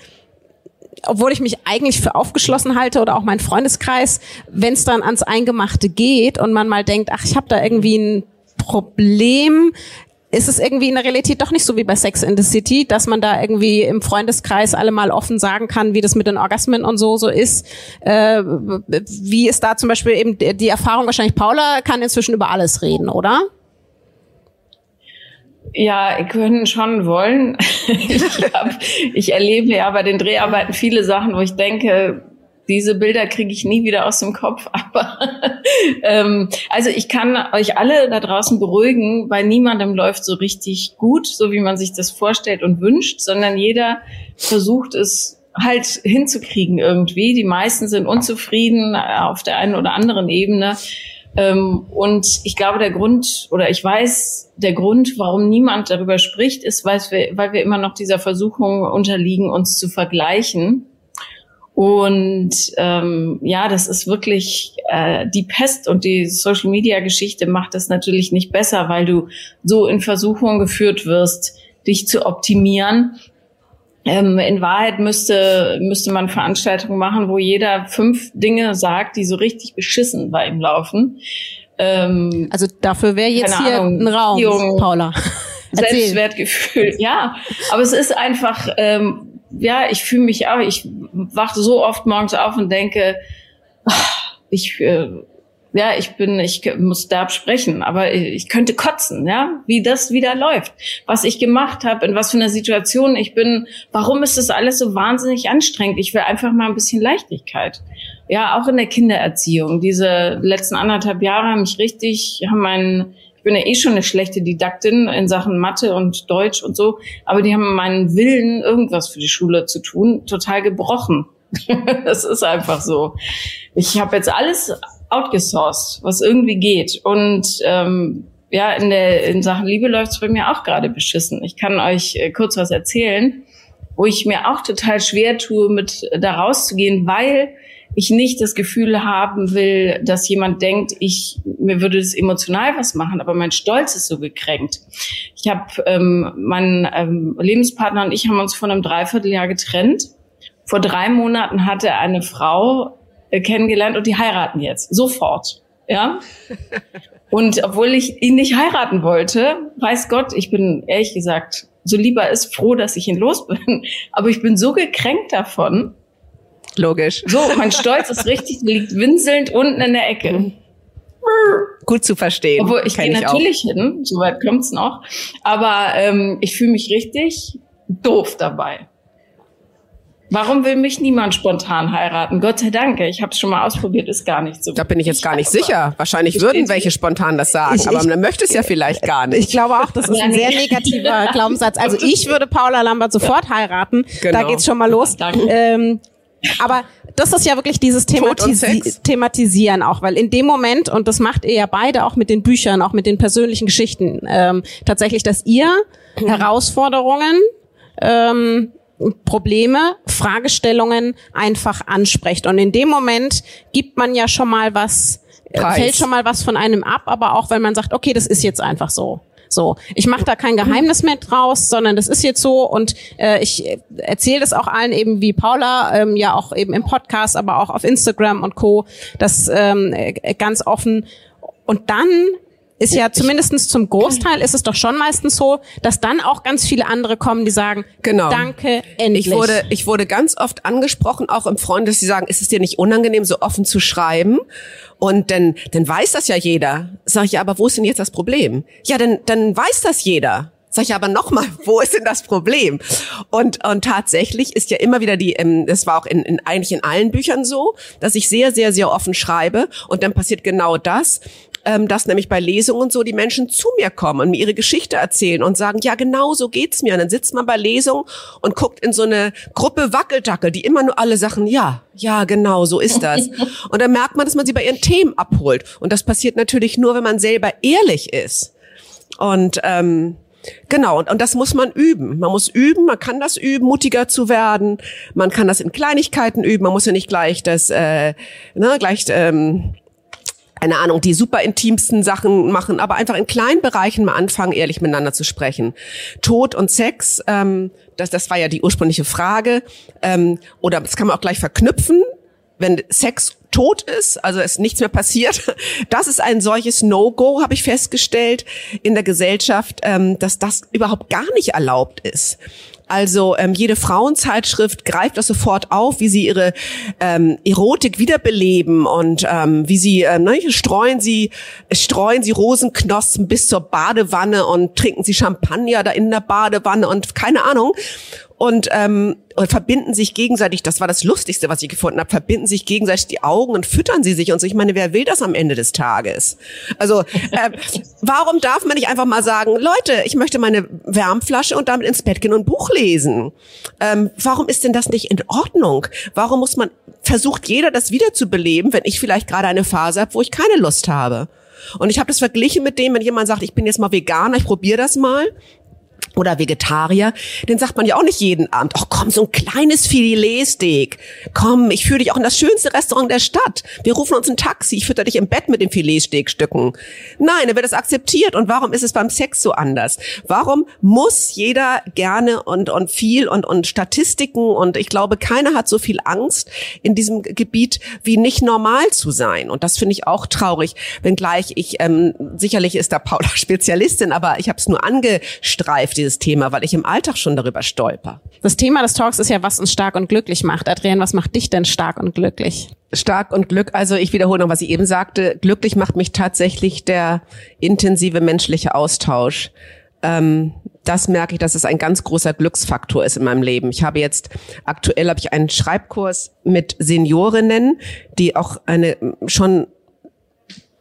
obwohl ich mich eigentlich für aufgeschlossen halte oder auch mein Freundeskreis, wenn es dann ans Eingemachte geht und man mal denkt, ach, ich habe da irgendwie ein Problem, ist es irgendwie in der Realität doch nicht so wie bei Sex in the City, dass man da irgendwie im Freundeskreis alle mal offen sagen kann, wie das mit den Orgasmen und so so ist. Äh, wie ist da zum Beispiel eben die Erfahrung wahrscheinlich, Paula kann inzwischen über alles reden, oder? Ja, können schon wollen. *laughs* ich, hab, ich erlebe ja bei den Dreharbeiten viele Sachen, wo ich denke, diese Bilder kriege ich nie wieder aus dem Kopf. *laughs* Aber ähm, also ich kann euch alle da draußen beruhigen, bei niemandem läuft so richtig gut, so wie man sich das vorstellt und wünscht, sondern jeder versucht es halt hinzukriegen irgendwie. Die meisten sind unzufrieden auf der einen oder anderen Ebene. Ähm, und ich glaube, der Grund, oder ich weiß, der Grund, warum niemand darüber spricht, ist, weil wir, weil wir immer noch dieser Versuchung unterliegen, uns zu vergleichen. Und ähm, ja, das ist wirklich äh, die Pest und die Social Media Geschichte macht das natürlich nicht besser, weil du so in Versuchung geführt wirst, dich zu optimieren. Ähm, in Wahrheit müsste müsste man Veranstaltungen machen, wo jeder fünf Dinge sagt, die so richtig beschissen bei ihm laufen. Ähm, also dafür wäre jetzt hier Ahnung, ein Raum, Paula. *laughs* Selbstwertgefühl, ja. Aber es ist einfach ähm, ja, ich fühle mich auch, ich wache so oft morgens auf und denke, ich, äh, ja, ich bin, ich muss da sprechen, aber ich könnte kotzen, ja, wie das wieder läuft, was ich gemacht habe, in was für einer Situation ich bin, warum ist das alles so wahnsinnig anstrengend? Ich will einfach mal ein bisschen Leichtigkeit. Ja, auch in der Kindererziehung. Diese letzten anderthalb Jahre haben mich richtig, haben meinen bin ja eh schon eine schlechte Didaktin in Sachen Mathe und Deutsch und so, aber die haben meinen Willen, irgendwas für die Schule zu tun, total gebrochen. *laughs* das ist einfach so. Ich habe jetzt alles outgesourced, was irgendwie geht. Und ähm, ja, in der in Sachen Liebe läuft es bei mir auch gerade beschissen. Ich kann euch äh, kurz was erzählen, wo ich mir auch total schwer tue, mit da rauszugehen, weil ich nicht das Gefühl haben will, dass jemand denkt, ich mir würde das emotional was machen, aber mein Stolz ist so gekränkt. Ich habe ähm, mein ähm, Lebenspartner und ich haben uns vor einem Dreivierteljahr getrennt. Vor drei Monaten hatte er eine Frau äh, kennengelernt und die heiraten jetzt sofort, ja. *laughs* Und obwohl ich ihn nicht heiraten wollte, weiß Gott, ich bin ehrlich gesagt so lieber ist froh, dass ich ihn los bin. *laughs* Aber ich bin so gekränkt davon, Logisch. So, mein Stolz ist richtig, liegt winselnd unten in der Ecke. Mhm. Gut zu verstehen. Obwohl ich gehe natürlich auch. hin, soweit kommt's noch. Aber ähm, ich fühle mich richtig doof dabei. Warum will mich niemand spontan heiraten? Gott sei Dank, ich habe es schon mal ausprobiert, ist gar nicht so. Da bin ich jetzt gar nicht sicher. Wahrscheinlich würden welche spontan das sagen, ich, aber man möchte es ja vielleicht gar nicht. Ich glaube auch, das ist ein sehr negativer *laughs* Glaubenssatz. Also ich würde Paula Lambert sofort heiraten. Genau. Da geht's schon mal los. Ähm, aber das ist ja wirklich dieses Thematisi Thematisieren auch, weil in dem Moment, und das macht ihr ja beide auch mit den Büchern, auch mit den persönlichen Geschichten, ähm, tatsächlich, dass ihr *clears throat* Herausforderungen, ähm, Probleme, Fragestellungen einfach ansprecht. Und in dem Moment gibt man ja schon mal was, äh, Preis. fällt schon mal was von einem ab, aber auch, weil man sagt, okay, das ist jetzt einfach so. So, ich mache da kein Geheimnis mehr draus, sondern das ist jetzt so und äh, ich erzähle das auch allen eben wie Paula, ähm, ja auch eben im Podcast, aber auch auf Instagram und Co. Das ähm, ganz offen. Und dann ist ja zumindestens zum Großteil ist es doch schon meistens so, dass dann auch ganz viele andere kommen, die sagen, genau. danke, endlich. Ich wurde, ich wurde ganz oft angesprochen, auch im Freund, dass sie sagen, ist es dir nicht unangenehm, so offen zu schreiben? Und dann, dann weiß das ja jeder. Sag ich, ja, aber wo ist denn jetzt das Problem? Ja, dann, dann weiß das jeder. Sag ich aber nochmal, *laughs* wo ist denn das Problem? Und, und tatsächlich ist ja immer wieder die, ähm, das war auch in, in, eigentlich in allen Büchern so, dass ich sehr, sehr, sehr offen schreibe und dann passiert genau das, ähm, dass nämlich bei Lesungen so die Menschen zu mir kommen und mir ihre Geschichte erzählen und sagen, ja, genau so geht's mir. Und dann sitzt man bei Lesungen und guckt in so eine Gruppe Wackeldackel, die immer nur alle Sachen, ja, ja, genau, so ist das. *laughs* und dann merkt man, dass man sie bei ihren Themen abholt. Und das passiert natürlich nur, wenn man selber ehrlich ist. Und ähm, Genau, und, und das muss man üben. Man muss üben, man kann das üben, mutiger zu werden. Man kann das in Kleinigkeiten üben. Man muss ja nicht gleich das, äh, ne, gleich ähm, keine Ahnung, die super intimsten Sachen machen, aber einfach in kleinen Bereichen mal anfangen, ehrlich miteinander zu sprechen. Tod und Sex, ähm, das, das war ja die ursprüngliche Frage. Ähm, oder das kann man auch gleich verknüpfen, wenn Sex tot ist, also es nichts mehr passiert. *laughs* Das ist ein solches No-Go, habe ich festgestellt in der Gesellschaft, ähm, dass das überhaupt gar nicht erlaubt ist. Also ähm, jede Frauenzeitschrift greift das sofort auf, wie sie ihre ähm, Erotik wiederbeleben und ähm, wie sie ähm, ne, streuen sie streuen sie Rosenknospen bis zur Badewanne und trinken sie Champagner da in der Badewanne und keine Ahnung. Und, ähm, und verbinden sich gegenseitig, das war das Lustigste, was ich gefunden habe, verbinden sich gegenseitig die Augen und füttern sie sich und so. Ich meine, wer will das am Ende des Tages? Also äh, *laughs* warum darf man nicht einfach mal sagen, Leute, ich möchte meine Wärmflasche und damit ins Bett gehen und Buch lesen? Ähm, warum ist denn das nicht in Ordnung? Warum muss man, versucht jeder das wiederzubeleben, wenn ich vielleicht gerade eine Phase habe, wo ich keine Lust habe? Und ich habe das verglichen mit dem, wenn jemand sagt, ich bin jetzt mal Veganer, ich probiere das mal oder Vegetarier, den sagt man ja auch nicht jeden Abend, ach komm, so ein kleines Filetsteak. Komm, ich führe dich auch in das schönste Restaurant der Stadt. Wir rufen uns ein Taxi, ich fütter dich im Bett mit den Filetsteakstücken. Nein, dann wird das akzeptiert. Und warum ist es beim Sex so anders? Warum muss jeder gerne und, und viel und, und Statistiken und ich glaube, keiner hat so viel Angst in diesem Gebiet, wie nicht normal zu sein. Und das finde ich auch traurig, wenngleich ich, ähm, sicherlich ist da Paula *laughs* Spezialistin, aber ich habe es nur angestreift, dieses Thema, weil ich im Alltag schon darüber stolper. Das Thema des Talks ist ja, was uns stark und glücklich macht. Adrienne, was macht dich denn stark und glücklich? Stark und Glück, also ich wiederhole noch, was ich eben sagte. Glücklich macht mich tatsächlich der intensive menschliche Austausch. Ähm, das merke ich, dass es ein ganz großer Glücksfaktor ist in meinem Leben. Ich habe jetzt aktuell habe ich einen Schreibkurs mit Seniorinnen, die auch eine schon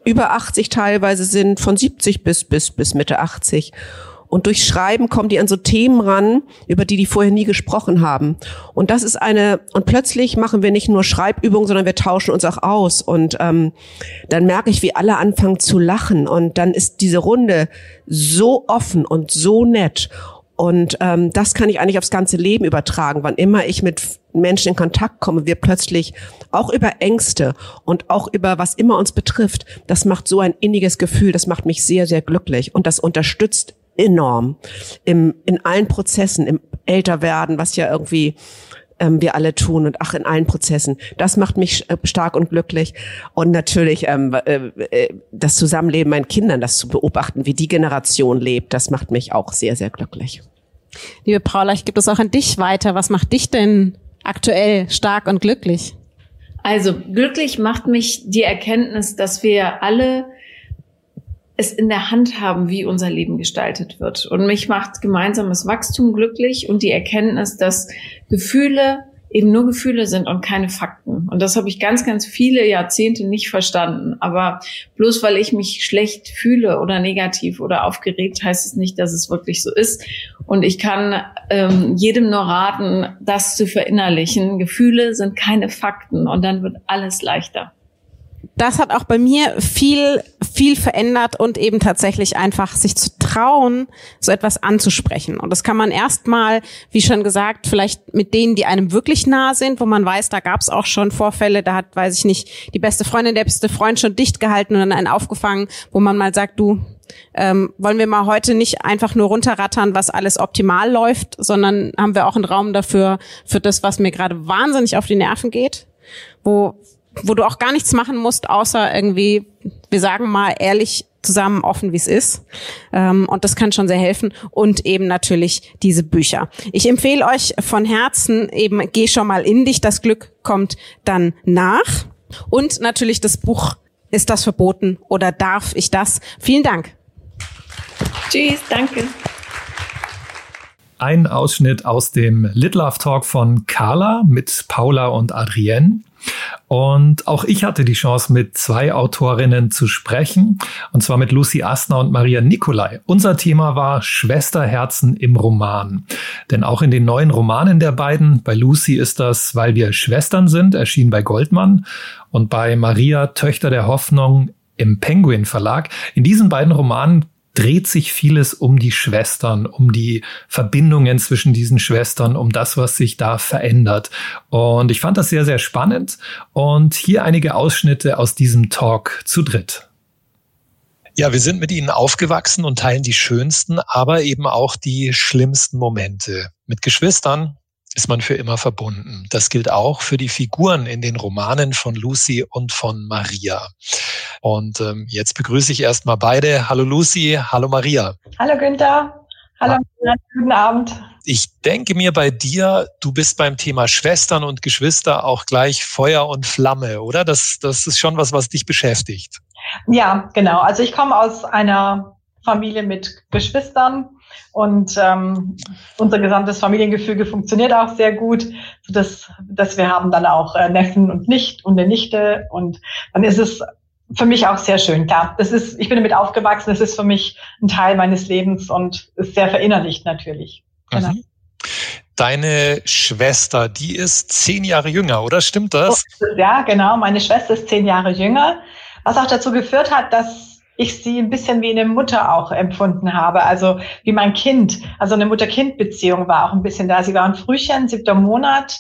über 80 teilweise sind, von 70 bis bis bis Mitte 80. Und durch Schreiben kommen die an so Themen ran, über die die vorher nie gesprochen haben. Und das ist eine, und plötzlich machen wir nicht nur Schreibübungen, sondern wir tauschen uns auch aus. Und ähm, dann merke ich, wie alle anfangen zu lachen. Und dann ist diese Runde so offen und so nett. Und ähm, das kann ich eigentlich aufs ganze Leben übertragen. Wann immer ich mit Menschen in Kontakt komme, wir plötzlich auch über Ängste und auch über was immer uns betrifft, das macht so ein inniges Gefühl, das macht mich sehr, sehr glücklich und das unterstützt enorm im, in allen Prozessen, im Älterwerden, was ja irgendwie ähm, wir alle tun und ach in allen Prozessen. Das macht mich äh, stark und glücklich und natürlich ähm, äh, äh, das Zusammenleben meinen Kindern, das zu beobachten, wie die Generation lebt, das macht mich auch sehr sehr glücklich. Liebe Paula, ich gebe das auch an dich weiter. Was macht dich denn aktuell stark und glücklich? Also glücklich macht mich die Erkenntnis, dass wir alle es in der Hand haben, wie unser Leben gestaltet wird. Und mich macht gemeinsames Wachstum glücklich und die Erkenntnis, dass Gefühle eben nur Gefühle sind und keine Fakten. Und das habe ich ganz, ganz viele Jahrzehnte nicht verstanden. Aber bloß weil ich mich schlecht fühle oder negativ oder aufgeregt, heißt es nicht, dass es wirklich so ist. Und ich kann ähm, jedem nur raten, das zu verinnerlichen. Gefühle sind keine Fakten und dann wird alles leichter das hat auch bei mir viel, viel verändert und eben tatsächlich einfach sich zu trauen, so etwas anzusprechen. Und das kann man erstmal, wie schon gesagt, vielleicht mit denen, die einem wirklich nah sind, wo man weiß, da gab es auch schon Vorfälle, da hat, weiß ich nicht, die beste Freundin, der beste Freund schon dicht gehalten und dann einen aufgefangen, wo man mal sagt, du, ähm, wollen wir mal heute nicht einfach nur runterrattern, was alles optimal läuft, sondern haben wir auch einen Raum dafür, für das, was mir gerade wahnsinnig auf die Nerven geht, wo wo du auch gar nichts machen musst, außer irgendwie, wir sagen mal ehrlich zusammen offen, wie es ist. Ähm, und das kann schon sehr helfen. Und eben natürlich diese Bücher. Ich empfehle euch von Herzen eben, geh schon mal in dich, das Glück kommt dann nach. Und natürlich das Buch, ist das verboten oder darf ich das? Vielen Dank. Tschüss, danke. Ein Ausschnitt aus dem Little Love Talk von Carla mit Paula und Adrienne. Und auch ich hatte die Chance, mit zwei Autorinnen zu sprechen, und zwar mit Lucy Asner und Maria Nicolai. Unser Thema war Schwesterherzen im Roman. Denn auch in den neuen Romanen der beiden, bei Lucy ist das, weil wir Schwestern sind, erschienen bei Goldmann, und bei Maria Töchter der Hoffnung im Penguin Verlag. In diesen beiden Romanen dreht sich vieles um die Schwestern, um die Verbindungen zwischen diesen Schwestern, um das, was sich da verändert. Und ich fand das sehr, sehr spannend. Und hier einige Ausschnitte aus diesem Talk zu dritt. Ja, wir sind mit ihnen aufgewachsen und teilen die schönsten, aber eben auch die schlimmsten Momente. Mit Geschwistern ist man für immer verbunden. Das gilt auch für die Figuren in den Romanen von Lucy und von Maria. Und ähm, jetzt begrüße ich erstmal beide. Hallo Lucy, hallo Maria. Hallo Günther. Hallo, guten Abend. Ich denke mir bei dir, du bist beim Thema Schwestern und Geschwister auch gleich Feuer und Flamme, oder? Das, das ist schon was, was dich beschäftigt. Ja, genau. Also ich komme aus einer Familie mit Geschwistern Und ähm, unser gesamtes Familiengefüge funktioniert auch sehr gut, dass, dass wir haben dann auch äh, Neffen und Nicht und eine Nichte. Und dann ist es für mich auch sehr schön. Klar, das ist, ich bin damit aufgewachsen, das ist für mich ein Teil meines Lebens und ist sehr verinnerlicht natürlich. Genau. Mhm. Deine Schwester, die ist zehn Jahre jünger, oder stimmt das? Ja, genau. Meine Schwester ist zehn Jahre jünger, was auch dazu geführt hat, dass ich sie ein bisschen wie eine Mutter auch empfunden habe, also wie mein Kind. Also eine Mutter-Kind-Beziehung war auch ein bisschen da. Sie war ein Frühchen, siebter Monat,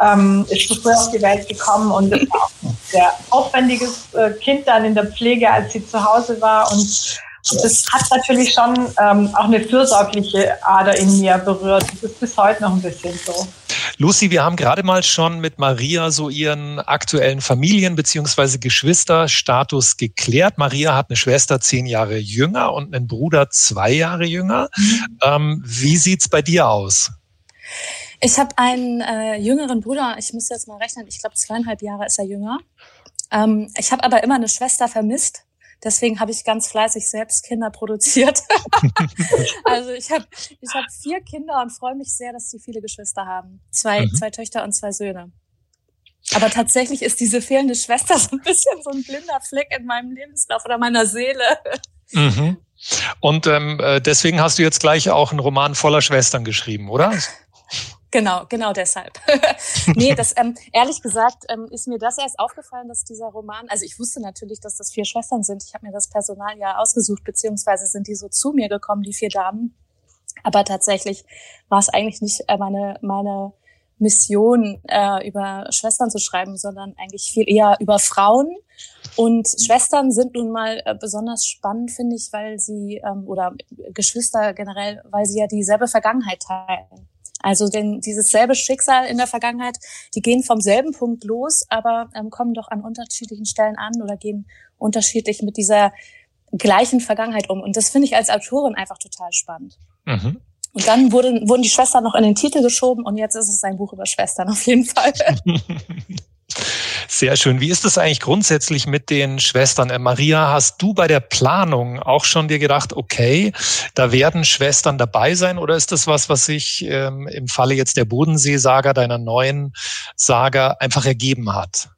ähm, ist zu früh auf die Welt gekommen und das war auch ein sehr aufwendiges äh, Kind dann in der Pflege, als sie zu Hause war und das hat natürlich schon ähm, auch eine fürsorgliche Ader in mir berührt. Das ist bis heute noch ein bisschen so. Lucy, wir haben gerade mal schon mit Maria so ihren aktuellen Familien- bzw. Geschwisterstatus geklärt. Maria hat eine Schwester zehn Jahre jünger und einen Bruder zwei Jahre jünger. Mhm. Ähm, wie sieht's bei dir aus? Ich habe einen äh, jüngeren Bruder, ich muss jetzt mal rechnen, ich glaube zweieinhalb Jahre ist er jünger. Ähm, ich habe aber immer eine Schwester vermisst. Deswegen habe ich ganz fleißig selbst Kinder produziert. *laughs* also ich habe ich hab vier Kinder und freue mich sehr, dass sie viele Geschwister haben. Zwei, mhm. zwei Töchter und zwei Söhne. Aber tatsächlich ist diese fehlende Schwester *laughs* so ein bisschen so ein blinder Fleck in meinem Lebenslauf oder meiner Seele. Mhm. Und ähm, äh, deswegen hast du jetzt gleich auch einen Roman voller Schwestern geschrieben, oder? Genau, genau deshalb. *laughs* nee, das ähm, ehrlich gesagt ähm, ist mir das erst aufgefallen, dass dieser Roman, also ich wusste natürlich, dass das vier Schwestern sind. Ich habe mir das Personal ja ausgesucht, beziehungsweise sind die so zu mir gekommen, die vier Damen. Aber tatsächlich war es eigentlich nicht äh, meine meine Mission, äh, über Schwestern zu schreiben, sondern eigentlich viel eher über Frauen. Und Schwestern sind nun mal äh, besonders spannend, finde ich, weil sie, ähm, oder Geschwister generell, weil sie ja dieselbe Vergangenheit teilen. Also denn dieses selbe Schicksal in der Vergangenheit, die gehen vom selben Punkt los, aber ähm, kommen doch an unterschiedlichen Stellen an oder gehen unterschiedlich mit dieser gleichen Vergangenheit um. Und das finde ich als Autorin einfach total spannend. Mhm. Und dann wurden, wurden die Schwestern noch in den Titel geschoben und jetzt ist es ein Buch über Schwestern auf jeden Fall. *laughs* Sehr schön. Wie ist es eigentlich grundsätzlich mit den Schwestern? Äh, Maria, hast du bei der Planung auch schon dir gedacht, okay, da werden Schwestern dabei sein oder ist das was, was sich ähm, im Falle jetzt der Bodensee-Saga, deiner neuen Saga, einfach ergeben hat?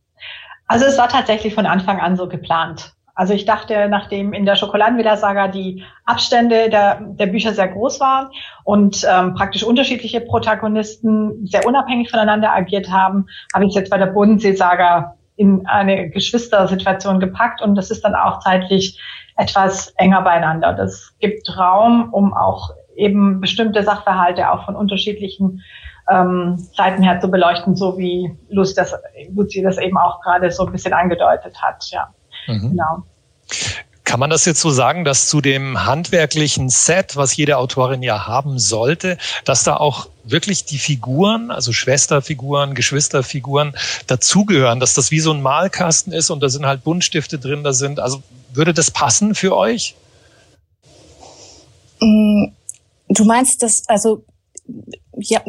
Also es war tatsächlich von Anfang an so geplant. Also ich dachte, nachdem in der Schokoladenvilla-Saga die Abstände der, der Bücher sehr groß waren und ähm, praktisch unterschiedliche Protagonisten sehr unabhängig voneinander agiert haben, habe ich es jetzt bei der Bodensee-Saga in eine Geschwistersituation gepackt und das ist dann auch zeitlich etwas enger beieinander. Das gibt Raum, um auch eben bestimmte Sachverhalte auch von unterschiedlichen ähm, Seiten her zu beleuchten, so wie Lucy das, Lucy das eben auch gerade so ein bisschen angedeutet hat. Ja. Mhm. Genau. Kann man das jetzt so sagen, dass zu dem handwerklichen Set, was jede Autorin ja haben sollte, dass da auch wirklich die Figuren, also Schwesterfiguren, Geschwisterfiguren dazugehören, dass das wie so ein Malkasten ist und da sind halt Buntstifte drin, da sind, also würde das passen für euch? Mm, du meinst das, also ja,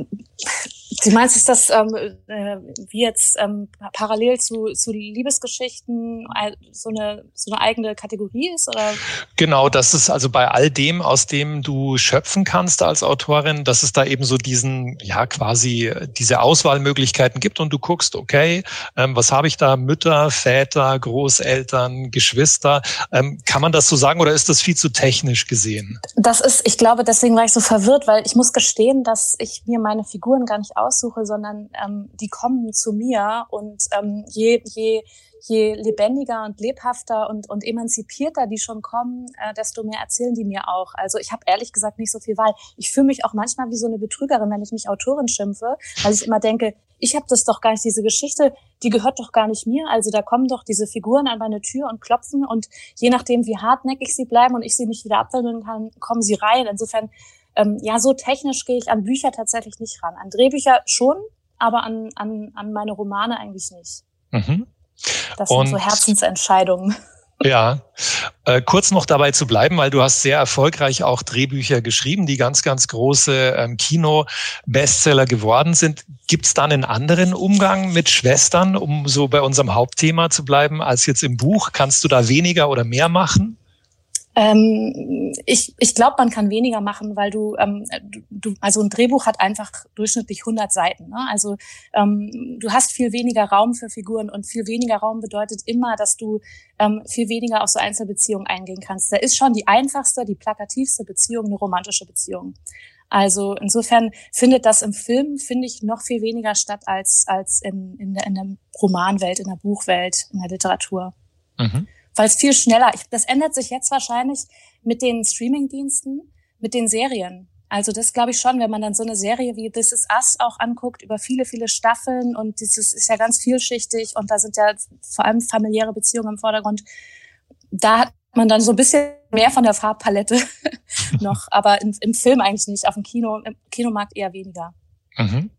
Du meinst, ist das ähm, äh, wie jetzt ähm, parallel zu, zu Liebesgeschichten so eine, so eine eigene Kategorie ist? Oder? Genau, das ist also bei all dem, aus dem du schöpfen kannst als Autorin, dass es da eben so diesen, ja, quasi diese Auswahlmöglichkeiten gibt und du guckst, okay, ähm, was habe ich da? Mütter, Väter, Großeltern, Geschwister. Ähm, kann man das so sagen oder ist das viel zu technisch gesehen? Das ist, ich glaube, deswegen war ich so verwirrt, weil ich muss gestehen, dass ich mir meine Figuren gar nicht aus aussuche, sondern ähm, die kommen zu mir und ähm, je, je, je lebendiger und lebhafter und, und emanzipierter die schon kommen, äh, desto mehr erzählen die mir auch. Also ich habe ehrlich gesagt nicht so viel Wahl. Ich fühle mich auch manchmal wie so eine Betrügerin, wenn ich mich Autorin schimpfe, weil ich immer denke, ich habe das doch gar nicht, diese Geschichte, die gehört doch gar nicht mir. Also da kommen doch diese Figuren an meine Tür und klopfen und je nachdem, wie hartnäckig sie bleiben und ich sie nicht wieder abwenden kann, kommen sie rein. Insofern ähm, ja, so technisch gehe ich an Bücher tatsächlich nicht ran. An Drehbücher schon, aber an, an, an meine Romane eigentlich nicht. Mhm. Das sind so Herzensentscheidungen. *laughs* Ja, äh, kurz noch dabei zu bleiben, weil du hast sehr erfolgreich auch Drehbücher geschrieben, die ganz, ganz große ähm, Kino-Bestseller geworden sind. Gibt es da einen anderen Umgang mit Schwestern, um so bei unserem Hauptthema zu bleiben, als jetzt im Buch? Kannst du da weniger oder mehr machen? Ähm, ich ich glaube, man kann weniger machen, weil du, ähm, du, also ein Drehbuch hat einfach durchschnittlich 100 Seiten. Ne? Also ähm, du hast viel weniger Raum für Figuren und viel weniger Raum bedeutet immer, dass du ähm, viel weniger auf so Einzelbeziehungen eingehen kannst. Da ist schon die einfachste, die plakativste Beziehung eine romantische Beziehung. Also insofern findet das im Film, finde ich, noch viel weniger statt als, als in, in, der, in der Romanwelt, in der Buchwelt, in der Literatur. Mhm weil es viel schneller, ich, das ändert sich jetzt wahrscheinlich mit den Streamingdiensten, mit den Serien. Also das glaube ich schon, wenn man dann so eine Serie wie This Is Us auch anguckt über viele, viele Staffeln und dieses ist ja ganz vielschichtig und da sind ja vor allem familiäre Beziehungen im Vordergrund. Da hat man dann so ein bisschen mehr von der Farbpalette *laughs* noch, aber im, im Film eigentlich nicht, auf dem Kino, im Kinomarkt eher weniger. Mhm.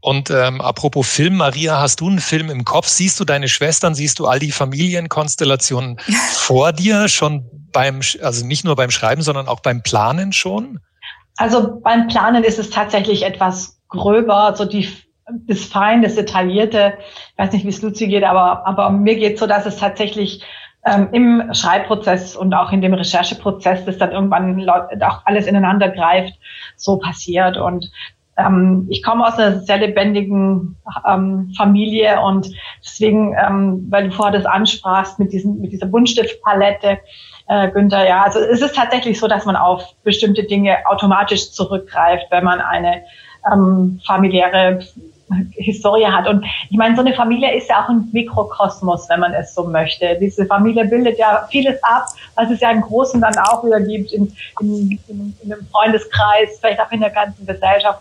Und ähm, apropos Film, Maria, hast du einen Film im Kopf? Siehst du deine Schwestern? Siehst du all die Familienkonstellationen *laughs* vor dir schon beim, also nicht nur beim Schreiben, sondern auch beim Planen schon? Also beim Planen ist es tatsächlich etwas gröber, so die das Fein, das Detaillierte. Ich weiß nicht, wie es Luzi geht, aber, aber mir geht so, dass es tatsächlich ähm, im Schreibprozess und auch in dem Rechercheprozess, das dann irgendwann auch alles ineinander greift, so passiert. Und ähm, ich komme aus einer sehr lebendigen ähm, Familie und deswegen, ähm, weil du vorher das ansprachst mit, diesen, mit dieser Buntstiftpalette, äh, Günther, ja, also es ist tatsächlich so, dass man auf bestimmte Dinge automatisch zurückgreift, wenn man eine ähm, familiäre Historie hat. Und ich meine, so eine Familie ist ja auch ein Mikrokosmos, wenn man es so möchte. Diese Familie bildet ja vieles ab, was es ja im Großen dann auch wieder gibt, in, in, in, in einem Freundeskreis, vielleicht auch in der ganzen Gesellschaft.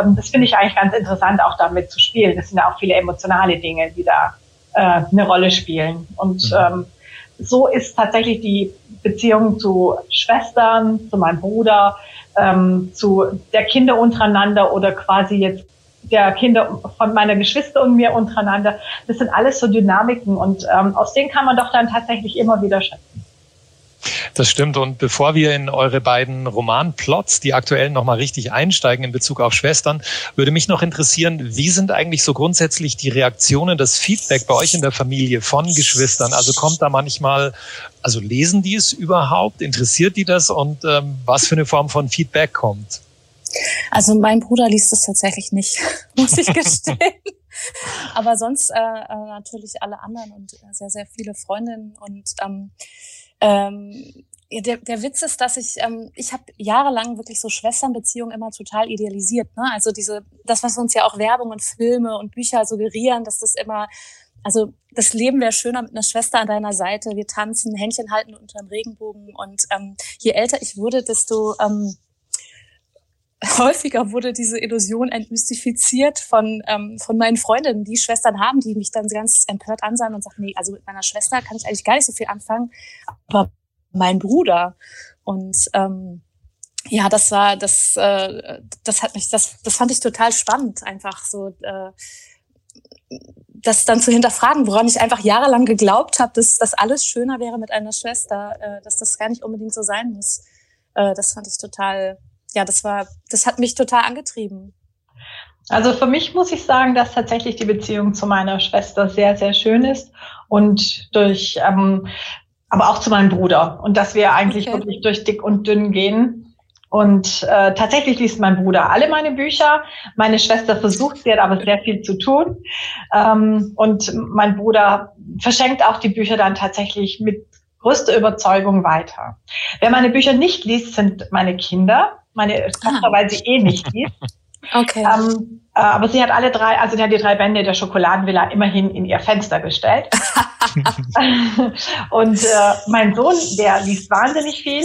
Ähm, das finde ich eigentlich ganz interessant, auch damit zu spielen. Das sind ja auch viele emotionale Dinge, die da äh, eine Rolle spielen. Und mhm. ähm, so ist tatsächlich die Beziehung zu Schwestern, zu meinem Bruder, ähm, zu der Kinder untereinander oder quasi jetzt der Kinder von meiner Geschwister und mir untereinander. Das sind alles so Dynamiken und ähm, aus denen kann man doch dann tatsächlich immer wieder schöpfen. Das stimmt. Und bevor wir in eure beiden Romanplots, die aktuell nochmal richtig einsteigen in Bezug auf Schwestern, würde mich noch interessieren, wie sind eigentlich so grundsätzlich die Reaktionen, das Feedback bei euch in der Familie von Geschwistern? Also kommt da manchmal, also lesen die es überhaupt? Interessiert die das? Und ähm, was für eine Form von Feedback kommt? Also mein Bruder liest es tatsächlich nicht, *laughs* muss ich gestehen. *laughs* Aber sonst äh, äh, natürlich alle anderen und äh, sehr, sehr viele Freundinnen. Und ähm, ähm, der, der Witz ist, dass ich, ähm, ich habe jahrelang wirklich so Schwesternbeziehungen immer total idealisiert. Ne? Also diese, das, was uns ja auch Werbung und Filme und Bücher suggerieren, dass das immer, also das Leben wäre schöner mit einer Schwester an deiner Seite. Wir tanzen, Händchen halten unter dem Regenbogen. Und ähm, je älter ich wurde, desto ähm, *laughs* häufiger wurde diese Illusion entmystifiziert von, ähm, von meinen Freundinnen, die Schwestern haben, die mich dann ganz empört ansahen und sagten, nee, also mit meiner Schwester kann ich eigentlich gar nicht so viel anfangen, aber mein Bruder. Und ähm, ja, das war, das, äh, das hat mich, das, das fand ich total spannend, einfach so, äh, das dann zu hinterfragen, woran ich einfach jahrelang geglaubt habe, dass das alles schöner wäre mit einer Schwester, äh, dass das gar nicht unbedingt so sein muss. Äh, das fand ich total ja, das war, das hat mich total angetrieben. Also für mich muss ich sagen, dass tatsächlich die Beziehung zu meiner Schwester sehr, sehr schön ist und durch, ähm, aber auch zu meinem Bruder und dass wir eigentlich okay. wirklich durch dick und dünn gehen. Und äh, tatsächlich liest mein Bruder alle meine Bücher. Meine Schwester versucht, sie hat aber sehr viel zu tun. Ähm, und mein Bruder verschenkt auch die Bücher dann tatsächlich mit größter Überzeugung weiter. Wer meine Bücher nicht liest, sind meine Kinder meine Tochter, ah. weil sie eh nicht liest. *laughs* Okay. Ähm, äh, aber sie hat alle drei, also sie hat die drei Bände der Schokoladenvilla immerhin in ihr Fenster gestellt. *laughs* und äh, mein Sohn, der liest wahnsinnig viel.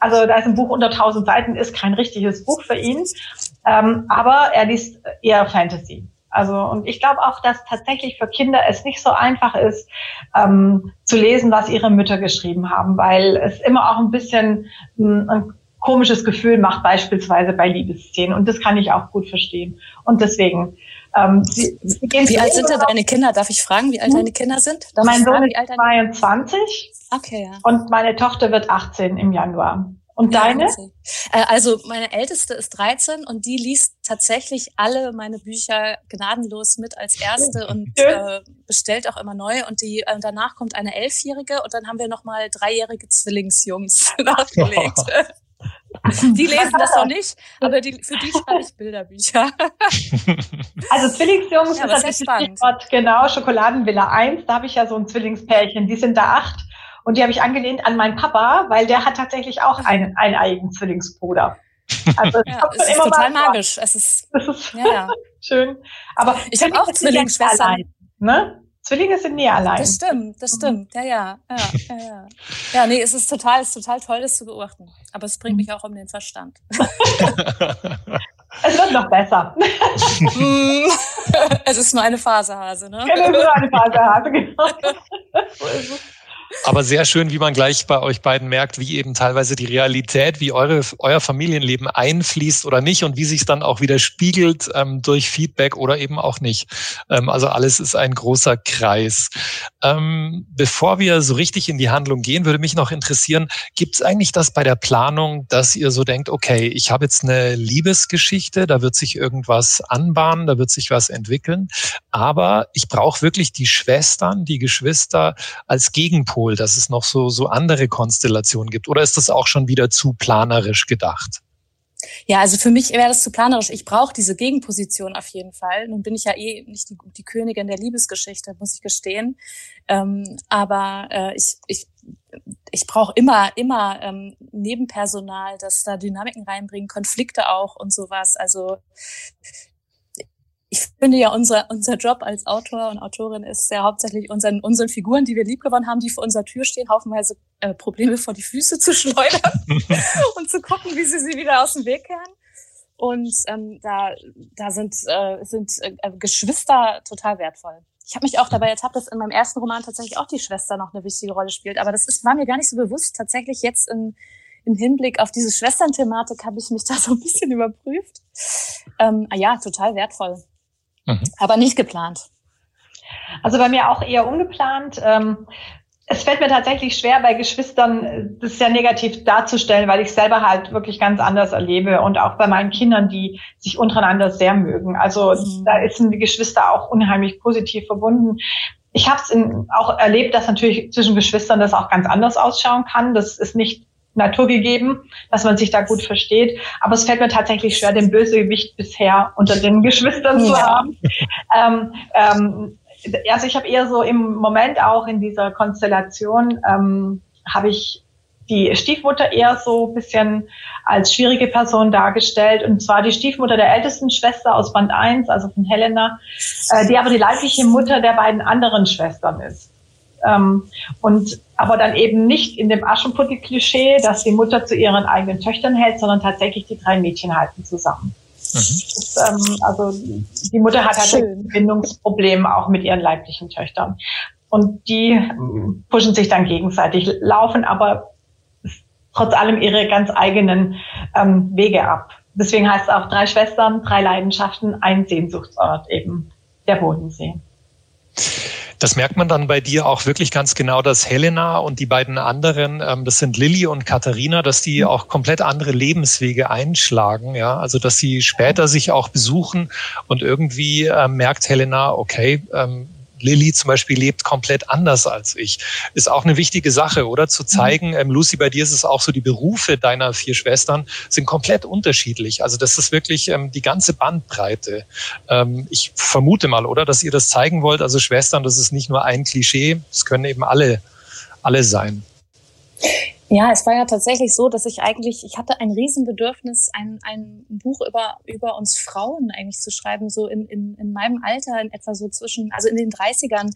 Also da ist ein Buch unter 1000 Seiten, ist kein richtiges Buch für ihn. Ähm, aber er liest eher Fantasy. Also und ich glaube auch, dass tatsächlich für Kinder es nicht so einfach ist, ähm, zu lesen, was ihre Mütter geschrieben haben, weil es immer auch ein bisschen mh, ein komisches Gefühl macht, beispielsweise bei Liebesszenen. Und das kann ich auch gut verstehen. Und deswegen. Ähm, sie, sie gehen wie alt sind denn deine Kinder? Darf ich fragen, wie alt hm? deine Kinder sind? Darf mein Sohn ist 22. Okay, ja. Und meine Tochter wird 18 im Januar. Und deine? Ja, äh, also meine älteste ist 13 und die liest tatsächlich alle meine Bücher gnadenlos mit als erste und *laughs* äh, bestellt auch immer neu. Und die äh, danach kommt eine Elfjährige und dann haben wir noch mal dreijährige Zwillingsjungs *laughs* nachgelegt. *laughs* *laughs* Die lesen das noch nicht, aber die, für die *laughs* schreibe ich Bilderbücher. *laughs* Also Zwillingsjungs ja, ist das Stichwort, genau, Schokoladenvilla 1, da habe ich ja so ein Zwillingspärchen, die sind da acht und die habe ich angelehnt an meinen Papa, weil der hat tatsächlich auch einen, einen eigenen Zwillingsbruder. Also ja, es ist total magisch. Es ist, das ist ja, ja. schön. Aber ich habe auch Zwillingsschwestern. Ne? Zwillinge sind nie allein. Das stimmt, das stimmt. Ja, ja, ja, ja, ja. Ja, nee, es ist total, es ist total toll, das zu beobachten. Aber es bringt mich auch um den Verstand. *laughs* es wird noch besser. *laughs* es ist nur eine Phasehase, ne? Genau, nur eine Phasehase, genau. *laughs* Aber sehr schön, wie man gleich bei euch beiden merkt, wie eben teilweise die Realität, wie eure, euer Familienleben einfließt oder nicht und wie sich dann auch wieder spiegelt ähm, durch Feedback oder eben auch nicht. Ähm, also alles ist ein großer Kreis. Ähm, bevor wir so richtig in die Handlung gehen, würde mich noch interessieren, gibt es eigentlich das bei der Planung, dass ihr so denkt, okay, ich habe jetzt eine Liebesgeschichte, da wird sich irgendwas anbahnen, da wird sich was entwickeln, aber ich brauche wirklich die Schwestern, die Geschwister als Gegenpol Nordpol, dass es noch so, so andere Konstellationen gibt? Oder ist das auch schon wieder zu planerisch gedacht? Ja, also für mich wäre das zu planerisch. Ich brauche diese Gegenposition auf jeden Fall. Nun bin ich ja eh nicht die, die Königin der Liebesgeschichte, muss ich gestehen. Ähm, aber äh, ich, ich, ich brauche immer, immer ähm, Nebenpersonal, das da Dynamiken reinbringen, Konflikte auch und sowas. Also ich finde ja, unser, unser Job als Autor und Autorin ist ja hauptsächlich unseren, unseren Figuren, die wir liebgewonnen haben, die vor unserer Tür stehen, haufenweise äh, Probleme vor die Füße zu schleudern *laughs* und zu gucken, wie sie sie wieder aus dem Weg kehren. Und ähm, da, da sind, äh, sind äh, Geschwister total wertvoll. Ich habe mich auch dabei ertappt, dass in meinem ersten Roman tatsächlich auch die Schwester noch eine wichtige Rolle spielt. Aber das ist, war mir gar nicht so bewusst. Tatsächlich jetzt in, im Hinblick auf diese Schwestern-Thematik habe ich mich da so ein bisschen überprüft. Ähm, ah ja, total wertvoll. Mhm. Aber nicht geplant. Also bei mir auch eher ungeplant. Ähm, es fällt mir tatsächlich schwer, bei Geschwistern das sehr negativ darzustellen, weil ich selber halt wirklich ganz anders erlebe und auch bei meinen Kindern, die sich untereinander sehr mögen. Also mhm. da sind die Geschwister auch unheimlich positiv verbunden. Ich habe es auch erlebt, dass natürlich zwischen Geschwistern das auch ganz anders ausschauen kann. Das ist nicht naturgegeben, dass man sich da gut versteht. Aber es fällt mir tatsächlich schwer, den Bösegewicht bisher unter den Geschwistern zu haben. Ähm, ähm, also ich habe eher so im Moment auch in dieser Konstellation ähm, habe ich die Stiefmutter eher so ein bisschen als schwierige Person dargestellt. Und zwar die Stiefmutter der ältesten Schwester aus Band 1, also von Helena, äh, die aber die leibliche Mutter der beiden anderen Schwestern ist. Ähm, und aber dann eben nicht in dem Aschenputtel-Klischee, dass die Mutter zu ihren eigenen Töchtern hält, sondern tatsächlich die drei Mädchen halten zusammen. Mhm. Das, ähm, also die Mutter hat halt ein Bindungsproblem auch mit ihren leiblichen Töchtern. Und die pushen sich dann gegenseitig, laufen aber trotz allem ihre ganz eigenen ähm, Wege ab. Deswegen heißt es auch drei Schwestern, drei Leidenschaften, ein Sehnsuchtsort eben, der Bodensee. Das merkt man dann bei dir auch wirklich ganz genau, dass Helena und die beiden anderen, ähm, das sind Lilly und Katharina, dass die auch komplett andere Lebenswege einschlagen. Ja, also dass sie später sich auch besuchen und irgendwie äh, merkt Helena, okay, ähm, Lilly zum Beispiel lebt komplett anders als ich. Ist auch eine wichtige Sache, oder? Zu zeigen, ähm, Lucy, bei dir ist es auch so, die Berufe deiner vier Schwestern sind komplett unterschiedlich. Also das ist wirklich ähm, die ganze Bandbreite. Ähm, ich vermute mal, oder, dass ihr das zeigen wollt. Also Schwestern, das ist nicht nur ein Klischee, es können eben alle, alle sein. Ja, es war ja tatsächlich so, dass ich eigentlich, ich hatte ein Riesenbedürfnis, ein, ein Buch über, über uns Frauen eigentlich zu schreiben, so in, in, in meinem Alter, in etwa so zwischen, also in den 30ern,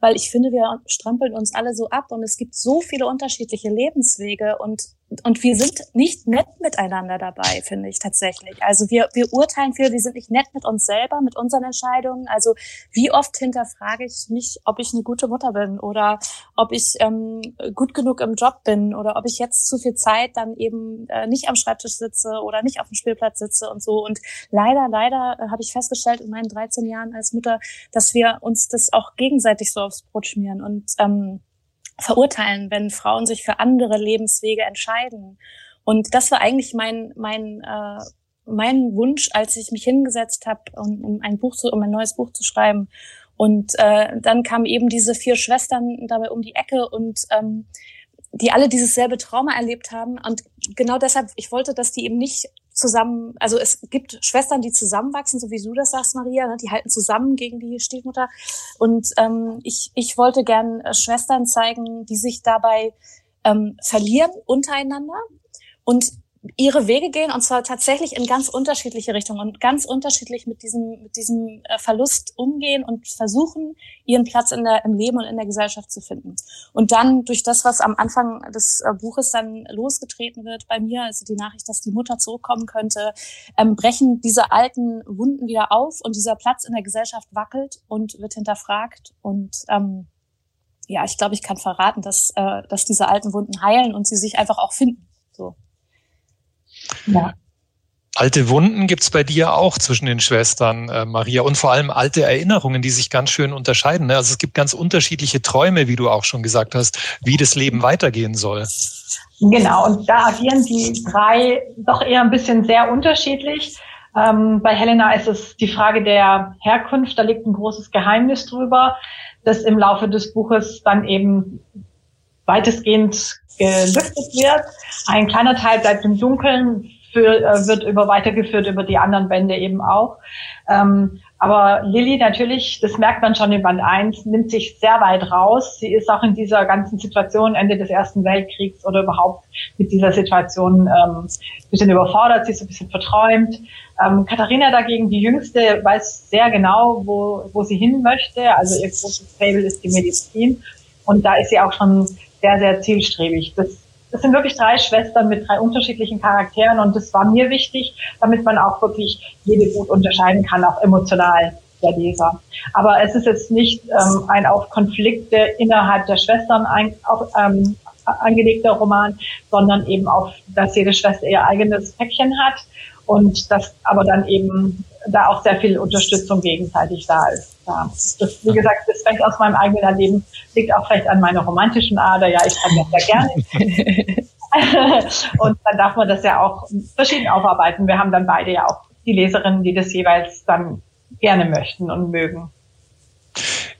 weil ich finde, wir strampeln uns alle so ab und es gibt so viele unterschiedliche Lebenswege und und wir sind nicht nett miteinander dabei, finde ich tatsächlich. Also wir, wir urteilen viel, wir sind nicht nett mit uns selber, mit unseren Entscheidungen. Also wie oft hinterfrage ich mich, ob ich eine gute Mutter bin oder ob ich ähm, gut genug im Job bin oder ob ich jetzt zu viel Zeit dann eben äh, nicht am Schreibtisch sitze oder nicht auf dem Spielplatz sitze und so. Und leider, leider äh, habe ich festgestellt in meinen 13 Jahren als Mutter, dass wir uns das auch gegenseitig so aufs Brot schmieren und ähm, verurteilen, wenn Frauen sich für andere Lebenswege entscheiden. Und das war eigentlich mein, mein, äh, mein Wunsch, als ich mich hingesetzt habe, um, um ein Buch zu, um ein neues Buch zu schreiben. Und äh, dann kamen eben diese vier Schwestern dabei um die Ecke und ähm, die alle dieses selbe Trauma erlebt haben. Und genau deshalb, ich wollte, dass die eben nicht zusammen, also es gibt Schwestern, die zusammenwachsen, so wie du das sagst, Maria, ne? die halten zusammen gegen die Stiefmutter. Und ähm, ich, ich wollte gern äh, Schwestern zeigen, die sich dabei ähm, verlieren untereinander und ihre Wege gehen und zwar tatsächlich in ganz unterschiedliche Richtungen und ganz unterschiedlich mit diesem, mit diesem äh, Verlust umgehen und versuchen, ihren Platz in der, im Leben und in der Gesellschaft zu finden. Und dann durch das, was am Anfang des äh, Buches dann losgetreten wird bei mir, also die Nachricht, dass die Mutter zurückkommen könnte, ähm, brechen diese alten Wunden wieder auf und dieser Platz in der Gesellschaft wackelt und wird hinterfragt und ähm, ja, ich glaube, ich kann verraten, dass, äh, dass diese alten Wunden heilen und sie sich einfach auch finden. So. Ja. Alte Wunden gibt's bei dir auch zwischen den Schwestern, äh, Maria, und vor allem alte Erinnerungen, die sich ganz schön unterscheiden. Ne? Also es gibt ganz unterschiedliche Träume, wie du auch schon gesagt hast, wie das Leben weitergehen soll. Genau, und da agieren die drei doch eher ein bisschen sehr unterschiedlich. Ähm, bei Helena ist es die Frage der Herkunft, da liegt ein großes Geheimnis drüber, das im Laufe des Buches dann eben weitestgehend gelüftet wird. Ein kleiner Teil bleibt im Dunkeln, für, äh, wird über weitergeführt über die anderen Bände eben auch. Ähm, aber Lilly natürlich, das merkt man schon in Band 1, nimmt sich sehr weit raus. Sie ist auch in dieser ganzen Situation Ende des Ersten Weltkriegs oder überhaupt mit dieser Situation ähm, bisschen überfordert, sie ist ein bisschen verträumt. Ähm, Katharina dagegen, die Jüngste, weiß sehr genau, wo, wo sie hin möchte. Also ihr großes Fable ist die Medizin. Und da ist sie auch schon sehr, sehr zielstrebig. Das, das sind wirklich drei Schwestern mit drei unterschiedlichen Charakteren und das war mir wichtig, damit man auch wirklich jede gut unterscheiden kann, auch emotional der Leser. Aber es ist jetzt nicht ähm, ein auf Konflikte innerhalb der Schwestern ein, auf, ähm, angelegter Roman, sondern eben auf, dass jede Schwester ihr eigenes Päckchen hat und dass aber dann eben da auch sehr viel Unterstützung gegenseitig da ist. Ja. Das, wie gesagt, das vielleicht aus meinem eigenen Erleben liegt auch vielleicht an meiner romantischen Ader. Ja, ich kann das sehr gerne. *laughs* und dann darf man das ja auch verschieden aufarbeiten. Wir haben dann beide ja auch die Leserinnen, die das jeweils dann gerne möchten und mögen.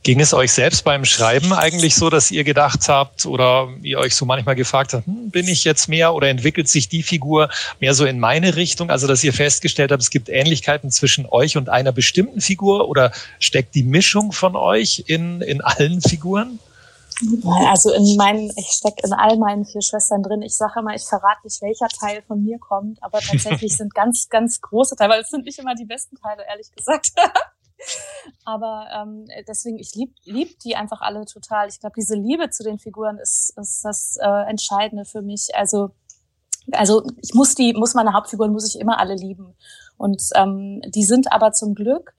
Ging es euch selbst beim Schreiben eigentlich so, dass ihr gedacht habt oder ihr euch so manchmal gefragt habt, hm, bin ich jetzt mehr oder entwickelt sich die Figur mehr so in meine Richtung? Also, dass ihr festgestellt habt, es gibt Ähnlichkeiten zwischen euch und einer bestimmten Figur oder steckt die Mischung von euch in, in allen Figuren? Also in meinen, ich stecke in all meinen vier Schwestern drin. Ich sage immer, ich verrate nicht, welcher Teil von mir kommt, aber tatsächlich *laughs* sind ganz, ganz große Teile, weil es sind nicht immer die besten Teile, ehrlich gesagt. *laughs* Aber ähm, deswegen, ich lieb, lieb die einfach alle total. Ich glaube, diese Liebe zu den Figuren ist, ist das äh, Entscheidende für mich. Also, also ich muss die, muss meine Hauptfiguren, muss ich immer alle lieben. Und ähm, die sind aber zum Glück,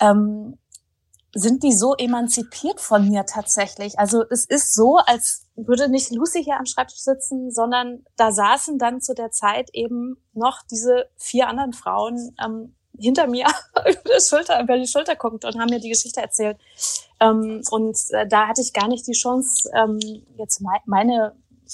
ähm, sind die so emanzipiert von mir tatsächlich. Also es ist so, als würde nicht Lucy hier am Schreibtisch sitzen, sondern da saßen dann zu der Zeit eben noch diese vier anderen Frauen ähm, hinter mir *laughs* über die Schulter, über die Schulter guckt und haben mir die Geschichte erzählt. Ähm, und äh, da hatte ich gar nicht die Chance, ähm, jetzt me meine,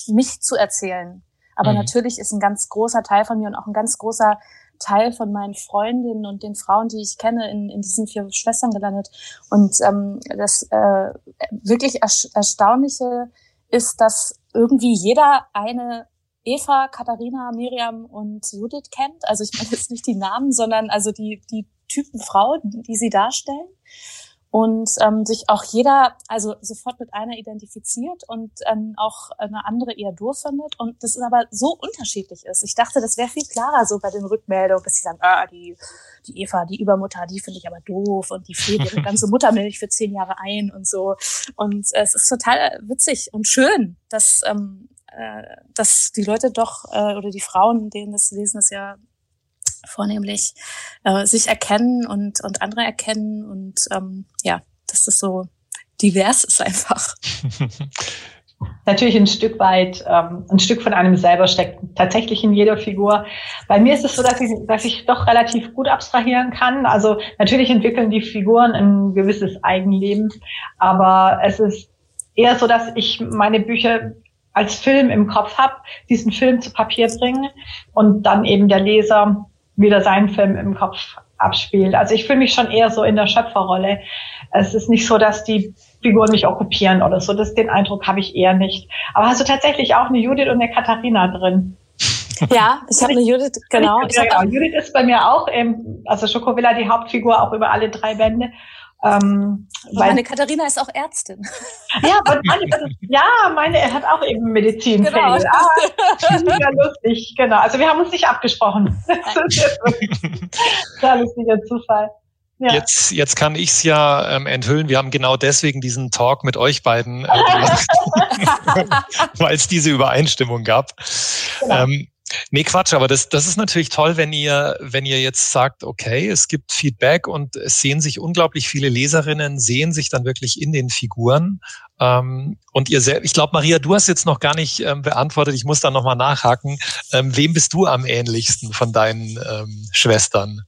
mich zu erzählen. Aber mhm. natürlich ist ein ganz großer Teil von mir und auch ein ganz großer Teil von meinen Freundinnen und den Frauen, die ich kenne, in, in diesen vier Schwestern gelandet. Und ähm, das äh, wirklich Erstaunliche ist, dass irgendwie jeder eine Eva, Katharina, Miriam und Judith kennt. Also ich meine jetzt nicht die Namen, sondern also die, die Typen Frau, die sie darstellen. Und ähm, sich auch jeder also sofort mit einer identifiziert und ähm, auch eine andere eher doof findet. Und das ist aber so unterschiedlich ist. Ich dachte, das wäre viel klarer so bei den Rückmeldungen, dass sie sagen, ah, die, die Eva, die Übermutter, die finde ich aber doof und die friert ihre ganze *laughs* Muttermilch für zehn Jahre ein und so. Und äh, es ist total witzig und schön, dass ähm, äh, dass die Leute doch äh, oder die Frauen, denen das lesen, das ja vornehmlich äh, sich erkennen und, und andere erkennen und ähm, ja, dass das so divers ist einfach. *laughs* Natürlich ein Stück weit, ähm, ein Stück von einem selber steckt tatsächlich in jeder Figur. Bei mir ist es so, dass ich, dass ich doch relativ gut abstrahieren kann. Also natürlich entwickeln die Figuren ein gewisses Eigenleben, aber es ist eher so, dass ich meine Bücher als Film im Kopf habe, diesen Film zu Papier bringen und dann eben der Leser wieder seinen Film im Kopf abspielt. Also ich fühle mich schon eher so in der Schöpferrolle. Es ist nicht so, dass die Figuren mich okkupieren oder so. Das, den Eindruck habe ich eher nicht. Aber hast du tatsächlich auch eine Judith und eine Katharina drin? Ja, ich habe eine Judith, genau. Ich, ja, genau. Judith ist bei mir auch, ähm, also Schokowilla die Hauptfigur auch über alle drei Bände. Ähm, weil, meine Katharina ist auch Ärztin. *laughs* Ja, meine, ja, meine er hat auch eben Medizin. Genau. Ah, ja lustig, genau. Also wir haben uns nicht abgesprochen. *laughs* Das ist jetzt ein lustiger Zufall. Ja. Jetzt, jetzt kann ich es ja ähm, enthüllen. Wir haben genau deswegen diesen Talk mit euch beiden äh, gemacht, *laughs* weil es diese Übereinstimmung gab. Genau. Ähm, Nee, Quatsch, aber das, das ist natürlich toll, wenn ihr, wenn ihr jetzt sagt, okay, es gibt Feedback und es sehen sich unglaublich viele Leserinnen, sehen sich dann wirklich in den Figuren. Ähm, und ihr selbst, ich glaube, Maria, du hast jetzt noch gar nicht ähm, beantwortet, ich muss da nochmal nachhaken. Ähm, wem bist du am ähnlichsten von deinen ähm, Schwestern?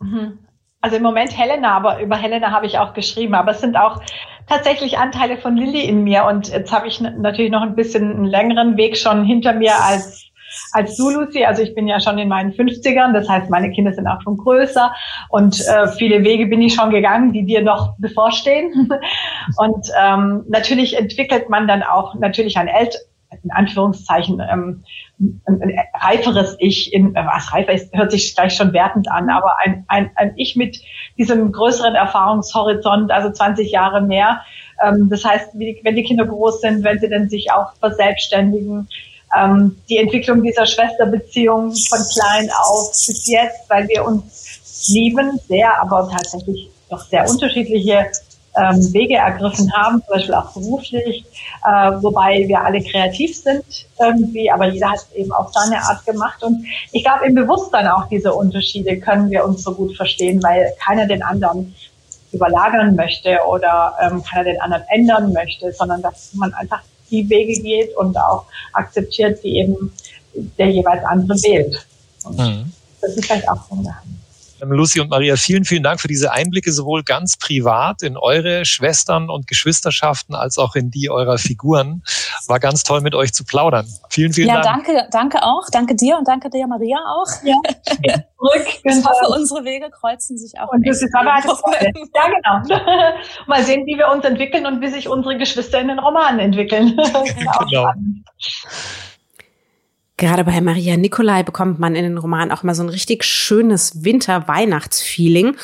Mhm. Also im Moment Helena, aber über Helena habe ich auch geschrieben. Aber es sind auch tatsächlich Anteile von Lilly in mir. Und jetzt habe ich natürlich noch ein bisschen einen längeren Weg schon hinter mir als als du, Lucy. Also ich bin ja schon in meinen 50ern, das heißt, meine Kinder sind auch schon größer und äh, viele Wege bin ich schon gegangen, die dir noch bevorstehen. *laughs* und ähm, natürlich entwickelt man dann auch natürlich ein älter in Anführungszeichen ähm, ein, ein reiferes Ich, in, äh, was reifer ist, hört sich gleich schon wertend an, aber ein, ein, ein Ich mit diesem größeren Erfahrungshorizont, also 20 Jahre mehr. Ähm, das heißt, wenn die Kinder groß sind, wenn sie dann sich auch verselbstständigen, ähm, die Entwicklung dieser Schwesterbeziehung von klein auf bis jetzt, weil wir uns lieben, sehr, aber tatsächlich doch sehr unterschiedliche ähm, Wege ergriffen haben, zum Beispiel auch beruflich, äh, wobei wir alle kreativ sind irgendwie, aber jeder hat es eben auf seine Art gemacht. Und ich glaube, im Bewusstsein auch diese Unterschiede können wir uns so gut verstehen, weil keiner den anderen überlagern möchte oder ähm, keiner den anderen ändern möchte, sondern dass man einfach die Wege geht und auch akzeptiert, die eben der jeweils andere wählt. Mhm. Das ist vielleicht auch so ein Geheimnis. Ähm, Lucy und Maria, vielen, vielen Dank für diese Einblicke, sowohl ganz privat in eure Schwestern und Geschwisterschaften als auch in die eurer Figuren. War ganz toll, mit euch zu plaudern. Vielen, vielen ja, Dank. Ja, danke, danke auch. Danke dir und danke dir, Maria, auch. Ja, zurück. Ich hoffe, unsere Wege kreuzen sich auch. Und das ist aber halt Ja, genau. *laughs* Mal sehen, wie wir uns entwickeln und wie sich unsere Geschwister in den Romanen entwickeln. *laughs* *laughs* genau. Gerade bei Maria Nicolai bekommt man in den Romanen auch mal so ein richtig schönes Winter-Weihnachtsfeeling.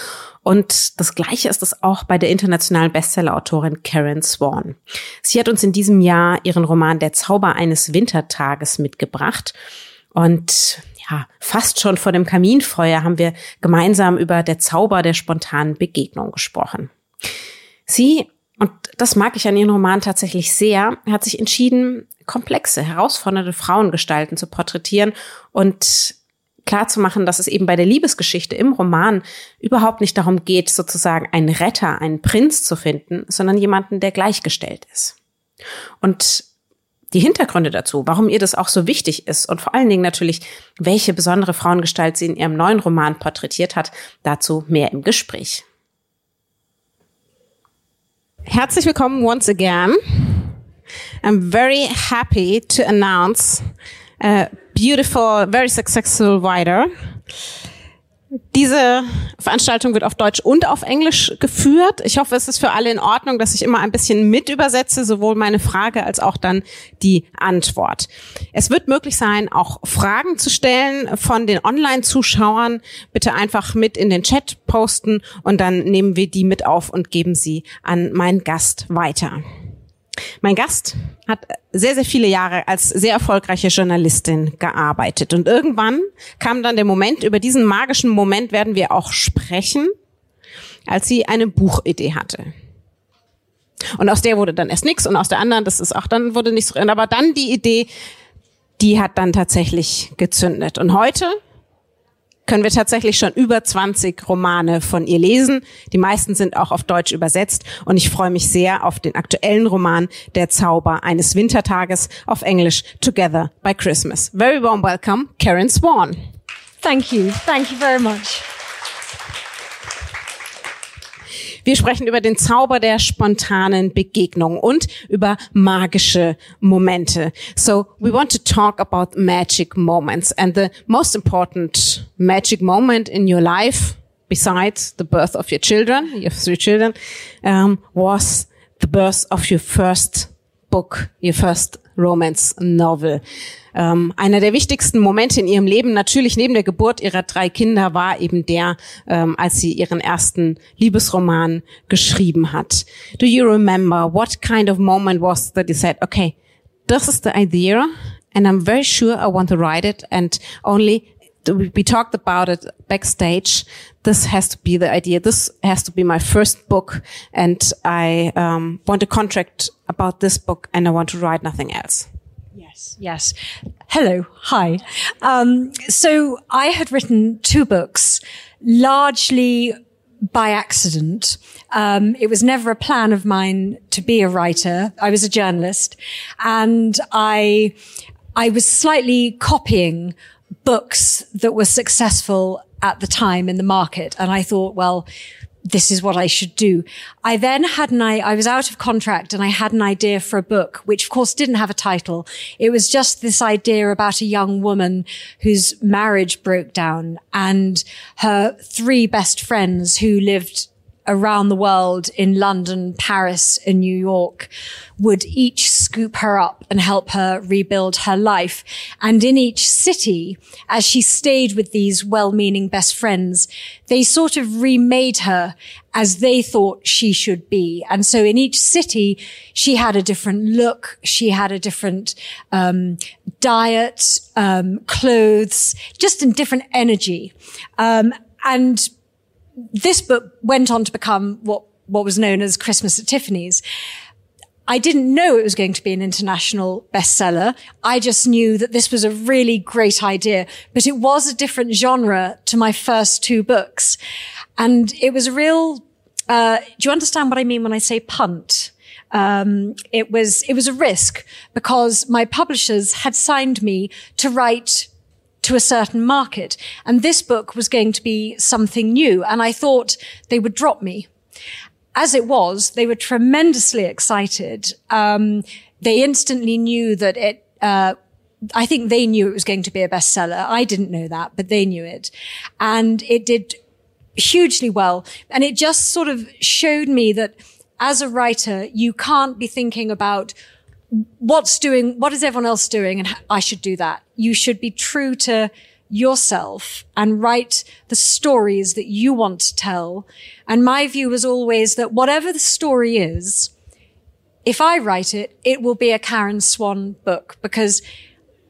Und das Gleiche ist es auch bei der internationalen Bestsellerautorin Karen Swan. Sie hat uns in diesem Jahr ihren Roman Der Zauber eines Wintertages mitgebracht. Und ja, fast schon vor dem Kaminfeuer haben wir gemeinsam über der Zauber der spontanen Begegnung gesprochen. Sie, und das mag ich an ihrem Roman tatsächlich sehr, hat sich entschieden, komplexe, herausfordernde Frauengestalten zu porträtieren und klar zu machen, dass es eben bei der Liebesgeschichte im Roman überhaupt nicht darum geht, sozusagen einen Retter, einen Prinz zu finden, sondern jemanden, der gleichgestellt ist. Und die Hintergründe dazu, warum ihr das auch so wichtig ist und vor allen Dingen natürlich, welche besondere Frauengestalt sie in ihrem neuen Roman porträtiert hat, dazu mehr im Gespräch. Herzlich willkommen once again. I'm very happy to announce a beautiful, very successful writer. Diese Veranstaltung wird auf Deutsch und auf Englisch geführt. Ich hoffe, es ist für alle in Ordnung, dass ich immer ein bisschen mit übersetze, sowohl meine Frage als auch dann die Antwort. Es wird möglich sein, auch Fragen zu stellen von den Online-Zuschauern. Bitte einfach mit in den Chat posten und dann nehmen wir die mit auf und geben sie an meinen Gast weiter. Mein Gast hat sehr, sehr viele Jahre als sehr erfolgreiche Journalistin gearbeitet. Und irgendwann kam dann der Moment, über diesen magischen Moment werden wir auch sprechen, als sie eine Buchidee hatte. Und aus der wurde dann erst nichts und aus der anderen, das ist auch dann wurde nichts. Aber dann die Idee, die hat dann tatsächlich gezündet. Und heute können wir tatsächlich schon über 20 Romane von ihr lesen. Die meisten sind auch auf Deutsch übersetzt und ich freue mich sehr auf den aktuellen Roman Der Zauber eines Wintertages auf Englisch Together by Christmas. Very warm welcome, Karen Swan. Thank you. Thank you very much. Wir sprechen über den Zauber der spontanen Begegnung und über magische Momente. So we want to talk about magic moments and the most important magic moment in your life besides the birth of your children, you have three children, um, was the birth of your first book, your first romance novel. Ähm, einer der wichtigsten Momente in ihrem Leben, natürlich neben der Geburt ihrer drei Kinder, war eben der, ähm, als sie ihren ersten Liebesroman geschrieben hat. Do you remember what kind of moment was that you said, okay, this is the idea and I'm very sure I want to write it and only we talked about it backstage. This has to be the idea. This has to be my first book, and I um, want a contract about this book, and I want to write nothing else. Yes, yes. Hello, hi. Um, so I had written two books, largely by accident. Um, it was never a plan of mine to be a writer. I was a journalist, and I I was slightly copying books that were successful at the time in the market. And I thought, well, this is what I should do. I then had an I, I was out of contract and I had an idea for a book, which of course didn't have a title. It was just this idea about a young woman whose marriage broke down and her three best friends who lived around the world in London, Paris, and New York would each scoop her up and help her rebuild her life. And in each city, as she stayed with these well-meaning best friends, they sort of remade her as they thought she should be. And so in each city, she had a different look. She had a different, um, diet, um, clothes, just in different energy. Um, and this book went on to become what, what was known as Christmas at Tiffany's. I didn't know it was going to be an international bestseller. I just knew that this was a really great idea, but it was a different genre to my first two books. And it was a real, uh, do you understand what I mean when I say punt? Um, it was, it was a risk because my publishers had signed me to write to a certain market. And this book was going to be something new. And I thought they would drop me. As it was, they were tremendously excited. Um, they instantly knew that it, uh, I think they knew it was going to be a bestseller. I didn't know that, but they knew it. And it did hugely well. And it just sort of showed me that as a writer, you can't be thinking about what's doing, what is everyone else doing? And I should do that. You should be true to yourself and write the stories that you want to tell. And my view was always that whatever the story is, if I write it, it will be a Karen Swan book because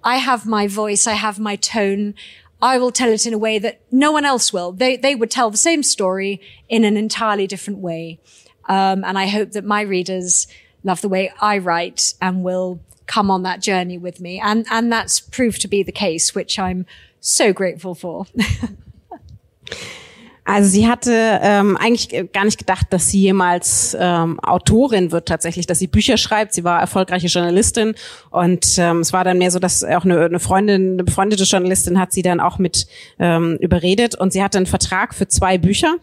I have my voice. I have my tone. I will tell it in a way that no one else will. They, they would tell the same story in an entirely different way. Um, and I hope that my readers love the way I write and will come on that journey with me. And, and that's proved to be the case, which I'm so grateful for. *laughs* Also sie hatte ähm, eigentlich gar nicht gedacht, dass sie jemals ähm, Autorin wird tatsächlich, dass sie Bücher schreibt. Sie war erfolgreiche Journalistin und ähm, es war dann mehr so, dass auch eine, eine Freundin, eine befreundete Journalistin hat sie dann auch mit ähm, überredet und sie hatte einen Vertrag für zwei Bücher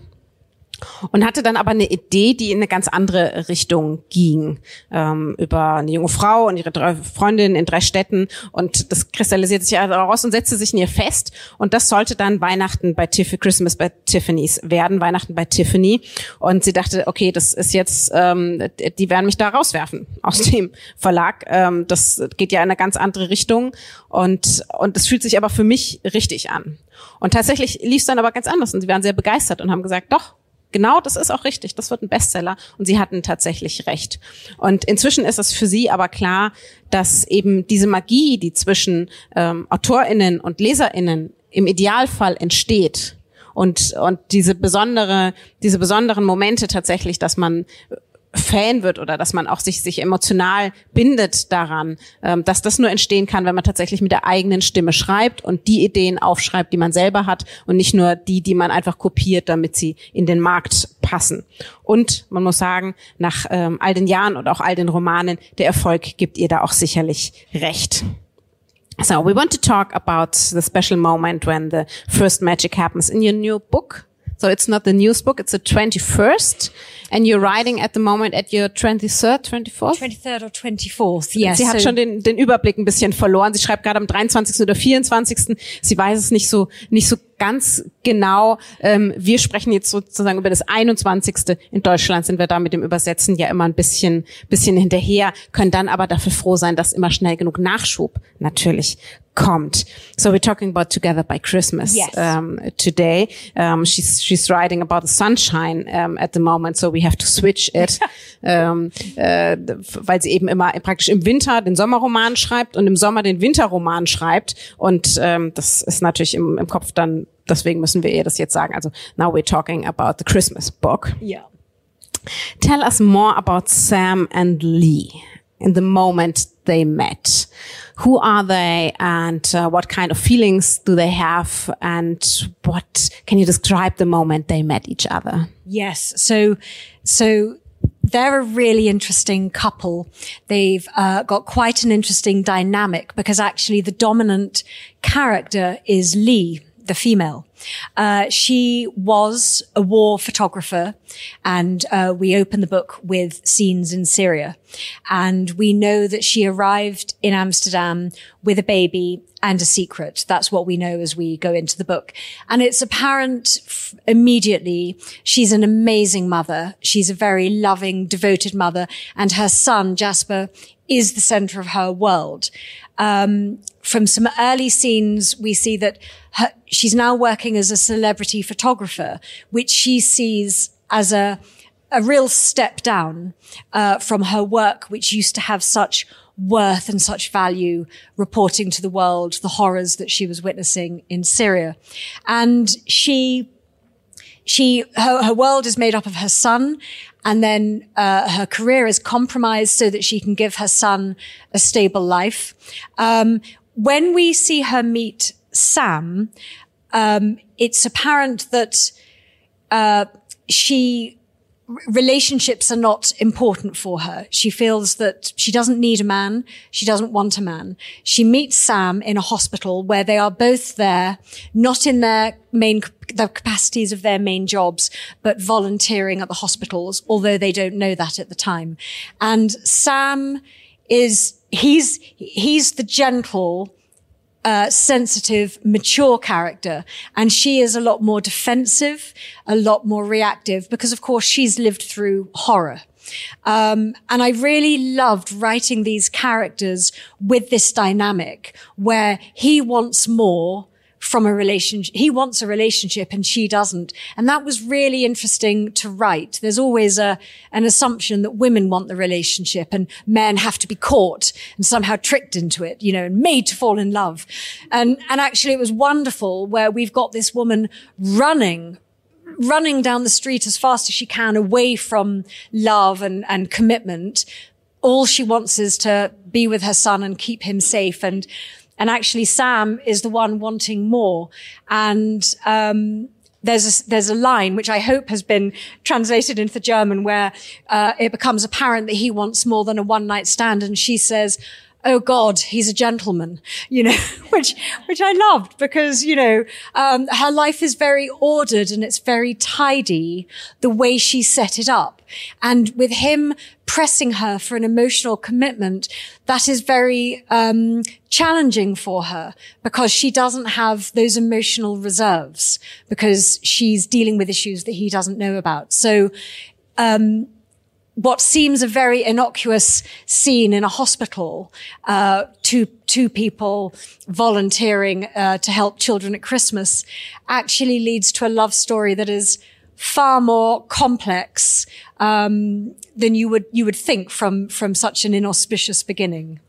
und hatte dann aber eine Idee, die in eine ganz andere Richtung ging, ähm, über eine junge Frau und ihre drei Freundinnen in drei Städten. Und das kristallisierte sich heraus und setzte sich in ihr fest. Und das sollte dann Weihnachten bei Tiffany, Christmas bei Tiffany's werden, Weihnachten bei Tiffany. Und sie dachte, okay, das ist jetzt, ähm, die werden mich da rauswerfen aus dem Verlag, ähm, das geht ja in eine ganz andere Richtung. Und und es fühlt sich aber für mich richtig an. Und tatsächlich lief es dann aber ganz anders und sie waren sehr begeistert und haben gesagt, doch genau, das ist auch richtig, das wird ein Bestseller. Und sie hatten tatsächlich recht. Und inzwischen ist es für sie aber klar, dass eben diese Magie, die zwischen ähm, AutorInnen und LeserInnen im Idealfall entsteht, und, und diese besondere, diese besonderen Momente tatsächlich, dass man Fan wird oder dass man auch sich, sich emotional bindet daran, ähm, dass das nur entstehen kann, wenn man tatsächlich mit der eigenen Stimme schreibt und die Ideen aufschreibt, die man selber hat und nicht nur die, die man einfach kopiert, damit sie in den Markt passen. Und man muss sagen, nach ähm, all den Jahren und auch all den Romanen, der Erfolg gibt ihr da auch sicherlich recht. So we want to talk about the special moment when the first magic happens in your new book So it's not the news book, it's the 21st. And you're writing at the moment at your 23rd, 24th? 23rd or 24th, yes. Sie hat So- schon den, den Überblick ein bisschen verloren. Sie schreibt gerade am 23. oder 24. Sie weiß es nicht so, nicht so ganz genau. Ähm, wir sprechen jetzt sozusagen über das 21. In Deutschland sind wir da mit dem Übersetzen ja immer ein bisschen, bisschen hinterher, können dann aber dafür froh sein, dass immer schnell genug Nachschub natürlich kommt. So we're talking about Together by Christmas Yes. um, today. Um, she's she's writing about the sunshine um, at the moment, so we have to switch it, *laughs* um, äh, weil sie eben immer praktisch im Winter den Sommerroman schreibt und im Sommer den Winterroman schreibt. Und ähm, das ist natürlich im, im Kopf dann. Deswegen müssen wir ihr das jetzt sagen. Also now we're talking about the Christmas book. Yeah. Tell us more about Sam and Lee in the moment they met. Who are they and uh, what kind of feelings do they have and what can you describe the moment they met each other? Yes. So, so they're a really interesting couple. They've uh, got quite an interesting dynamic because actually the dominant character is Lee, the female. Uh, she was a war photographer and uh, we open the book with scenes in Syria. And we know that she arrived in Amsterdam with a baby and a secret. That's what we know as we go into the book. And it's apparent f- immediately she's an amazing mother. She's a very loving, devoted mother. And her son, Jasper, is the center of her world. Um, from some early scenes, we see that her, she's now working as a celebrity photographer, which she sees as a, a real step down uh, from her work, which used to have such worth and such value, reporting to the world the horrors that she was witnessing in Syria. And she she her, her world is made up of her son and then uh, her career is compromised so that she can give her son a stable life. Um, when we see her meet sam um, it's apparent that uh, she relationships are not important for her. She feels that she doesn't need a man. She doesn't want a man. She meets Sam in a hospital where they are both there, not in their main, the capacities of their main jobs, but volunteering at the hospitals, although they don't know that at the time. And Sam is, he's, he's the gentle, uh, sensitive, mature character. And she is a lot more defensive, a lot more reactive because of course she's lived through horror. Um, and I really loved writing these characters with this dynamic where he wants more from a relationship. He wants a relationship and she doesn't. And that was really interesting to write. There's always a, an assumption that women want the relationship and men have to be caught and somehow tricked into it, you know, and made to fall in love. And, and actually it was wonderful where we've got this woman running running down the street as fast as she can away from love and, and commitment. All she wants is to be with her son and keep him safe. And, and actually Sam is the one wanting more. And, um, there's a, there's a line which I hope has been translated into German where uh, it becomes apparent that he wants more than a one night stand, and she says, "Oh God, he's a gentleman," you know, *laughs* which which I loved because you know um, her life is very ordered and it's very tidy the way she set it up, and with him pressing her for an emotional commitment that is very um, challenging for her because she doesn't have those emotional reserves because she's dealing with issues that he doesn't know about. So, um, what seems a very innocuous scene in a hospital, uh, two, two people volunteering, uh, to help children at Christmas actually leads to a love story that is far more complex, um, than you would, you would think from, from such an inauspicious beginning.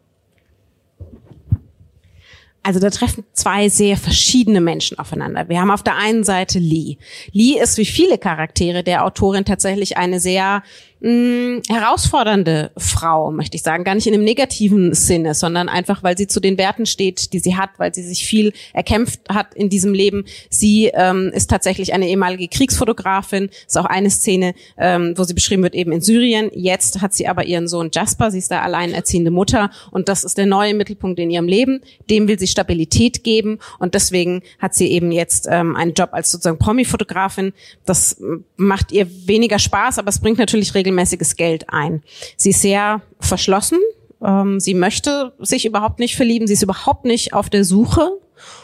Also da treffen zwei sehr verschiedene Menschen aufeinander. Wir haben auf der einen Seite Lee. Lee ist wie viele Charaktere der Autorin tatsächlich eine sehr mh, herausfordernde Frau, möchte ich sagen. Gar nicht in einem negativen Sinne, sondern einfach, weil sie zu den Werten steht, die sie hat, weil sie sich viel erkämpft hat in diesem Leben. Sie ähm, ist tatsächlich eine ehemalige Kriegsfotografin. Ist auch eine Szene, ähm, wo sie beschrieben wird, eben in Syrien. Jetzt hat sie aber ihren Sohn Jasper. Sie ist da alleinerziehende Mutter. Und das ist der neue Mittelpunkt in ihrem Leben. Dem will sie Stabilität geben. Und deswegen hat sie eben jetzt ähm, einen Job als sozusagen Promi-Fotografin. Das macht ihr weniger Spaß, aber es bringt natürlich regelmäßiges Geld ein. Sie ist sehr verschlossen. Ähm, sie möchte sich überhaupt nicht verlieben. Sie ist überhaupt nicht auf der Suche.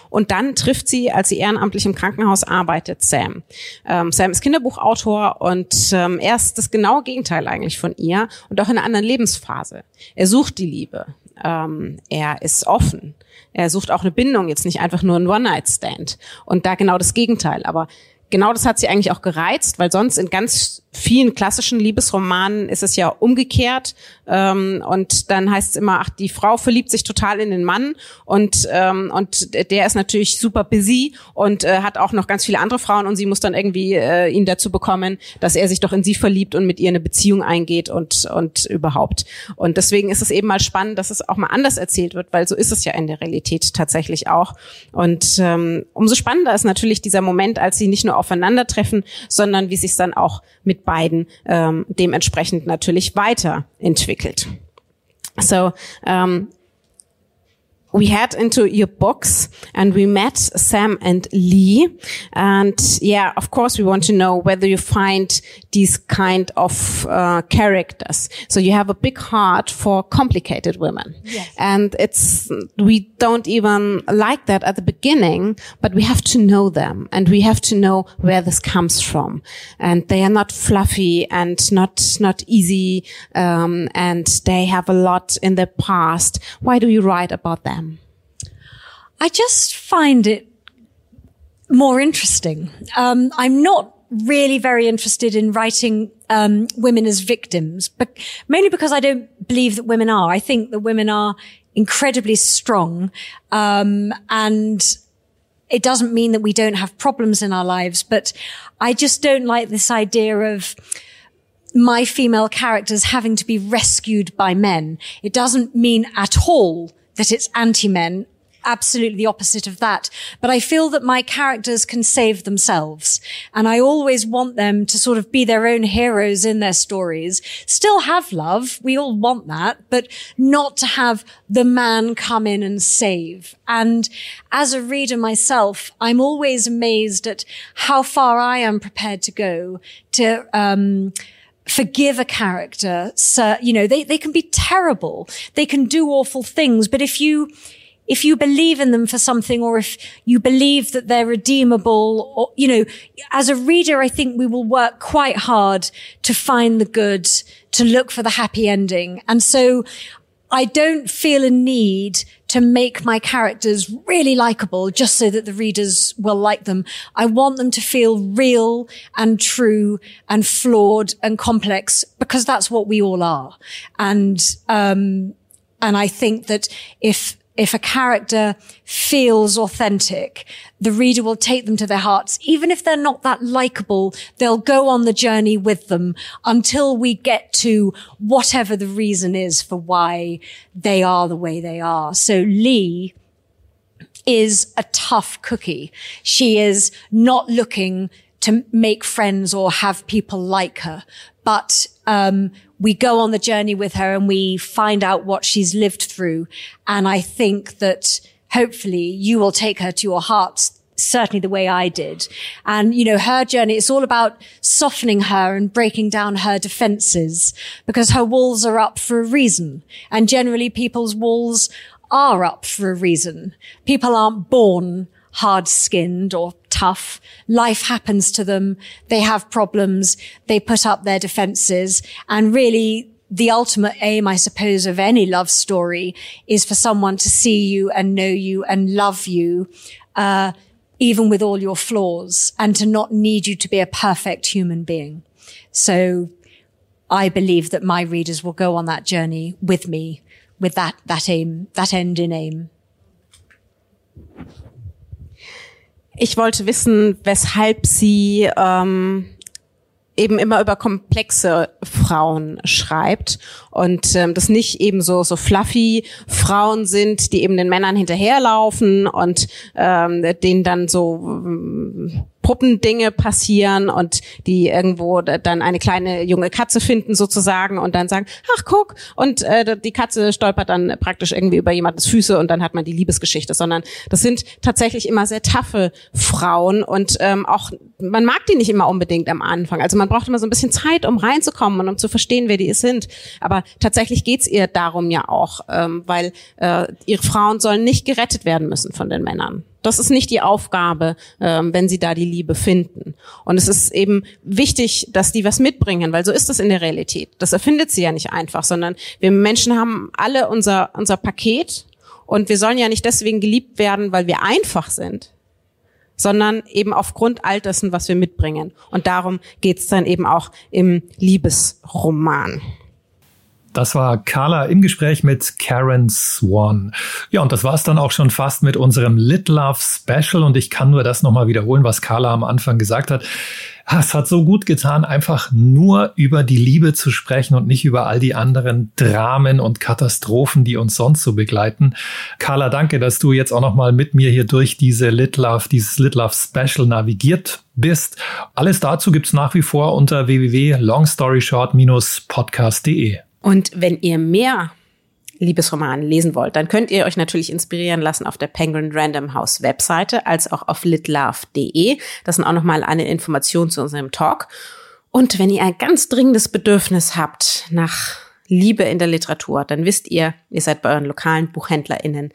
Und dann trifft sie, als sie ehrenamtlich im Krankenhaus arbeitet, Sam. Ähm, Sam ist Kinderbuchautor und ähm, er ist das genaue Gegenteil eigentlich von ihr und auch in einer anderen Lebensphase. Er sucht die Liebe. Ähm, er ist offen. Er sucht auch eine Bindung, jetzt nicht einfach nur ein One-Night-Stand. Und da genau das Gegenteil. Aber genau das hat sie eigentlich auch gereizt, weil sonst in ganz vielen klassischen Liebesromanen ist es ja umgekehrt. Ähm, und dann heißt es immer, ach, die Frau verliebt sich total in den Mann und, ähm, und der ist natürlich super busy und äh, hat auch noch ganz viele andere Frauen und sie muss dann irgendwie äh, ihn dazu bekommen, dass er sich doch in sie verliebt und mit ihr eine Beziehung eingeht und, und überhaupt. Und deswegen ist es eben mal spannend, dass es auch mal anders erzählt wird, weil so ist es ja in der Realität tatsächlich auch. Und ähm, umso spannender ist natürlich dieser Moment, als sie nicht nur aufeinandertreffen, sondern wie sich dann auch mit beiden ähm, dementsprechend natürlich weiterentwickelt. So um, we head into your books and we met Sam and Lee. And yeah, of course, we want to know whether you find these kind of uh, characters. So you have a big heart for complicated women. Yes. And it's, we don't even like that at the beginning, but we have to know them and we have to know where this comes from. And they are not fluffy and not, not easy. Um, and they have a lot in their past. Why do you write about them? I just find it more interesting. Um, I'm not really very interested in writing um, women as victims, but mainly because I don't believe that women are. I think that women are incredibly strong, um, and it doesn't mean that we don't have problems in our lives. But I just don't like this idea of my female characters having to be rescued by men. It doesn't mean at all that it's anti-men absolutely the opposite of that. But I feel that my characters can save themselves. And I always want them to sort of be their own heroes in their stories, still have love. We all want that, but not to have the man come in and save. And as a reader myself, I'm always amazed at how far I am prepared to go to, um, forgive a character. So, you know, they, they can be terrible. They can do awful things. But if you, if you believe in them for something or if you believe that they're redeemable or, you know, as a reader, I think we will work quite hard to find the good, to look for the happy ending. And so I don't feel a need to make my characters really likable just so that the readers will like them. I want them to feel real and true and flawed and complex because that's what we all are. And, um, and I think that if if a character feels authentic, the reader will take them to their hearts. Even if they're not that likable, they'll go on the journey with them until we get to whatever the reason is for why they are the way they are. So Lee is a tough cookie. She is not looking to make friends or have people like her, but um, we go on the journey with her and we find out what she's lived through. And I think that hopefully you will take her to your hearts certainly the way I did. And, you know, her journey, it's all about softening her and breaking down her defenses because her walls are up for a reason. And generally people's walls are up for a reason. People aren't born hard skinned or tough. Life happens to them. They have problems. They put up their defenses and really the ultimate aim, I suppose, of any love story is for someone to see you and know you and love you, uh, even with all your flaws and to not need you to be a perfect human being. So I believe that my readers will go on that journey with me with that, that aim, that end in aim. Ich wollte wissen, weshalb Sie ähm, eben immer über komplexe Frauen schreibt und ähm, das nicht eben so so fluffy Frauen sind, die eben den Männern hinterherlaufen und ähm, denen dann so ähm, Puppendinge passieren und die irgendwo dann eine kleine junge Katze finden sozusagen und dann sagen, ach guck, und äh, die Katze stolpert dann praktisch irgendwie über jemandes Füße und dann hat man die Liebesgeschichte, sondern das sind tatsächlich immer sehr taffe Frauen und ähm, auch man mag die nicht immer unbedingt am Anfang. Also man braucht immer so ein bisschen Zeit, um reinzukommen und um zu verstehen, wer die sind. Aber tatsächlich geht's ihr darum ja auch, ähm, weil äh, ihre Frauen sollen nicht gerettet werden müssen von den Männern. Das ist nicht die Aufgabe, ähm, wenn sie da die Liebe finden. Und es ist eben wichtig, dass die was mitbringen, weil so ist das in der Realität. Das erfindet sie ja nicht einfach, sondern wir Menschen haben alle unser, unser Paket und wir sollen ja nicht deswegen geliebt werden, weil wir einfach sind, sondern eben aufgrund all dessen, was wir mitbringen. Und darum geht's dann eben auch im Liebesroman. Das war Carla im Gespräch mit Karen Swan. Ja, und das war es dann auch schon fast mit unserem Lit Love Special. Und ich kann nur das nochmal wiederholen, was Carla am Anfang gesagt hat. Ah, es hat so gut getan, einfach nur über die Liebe zu sprechen und nicht über all die anderen Dramen und Katastrophen, die uns sonst so begleiten. Carla, danke, dass du jetzt auch nochmal mit mir hier durch diese Lit Love, dieses Lit Love Special navigiert bist. Alles dazu gibt's nach wie vor unter www.longstoryshort-podcast.de. Und wenn ihr mehr Liebesromanen lesen wollt, dann könnt ihr euch natürlich inspirieren lassen auf der Penguin Random House Webseite als auch auf litlove.de. Das sind auch nochmal eine Information zu unserem Talk. Und wenn ihr ein ganz dringendes Bedürfnis habt nach Liebe in der Literatur, dann wisst ihr, ihr seid bei euren lokalen BuchhändlerInnen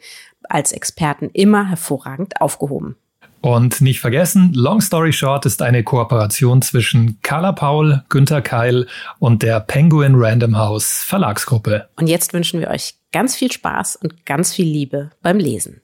als Experten immer hervorragend aufgehoben. Und nicht vergessen, Long Story Short ist eine Kooperation zwischen Carla Paul, Günther Keil und der Penguin Random House Verlagsgruppe. Und jetzt wünschen wir euch ganz viel Spaß und ganz viel Liebe beim Lesen.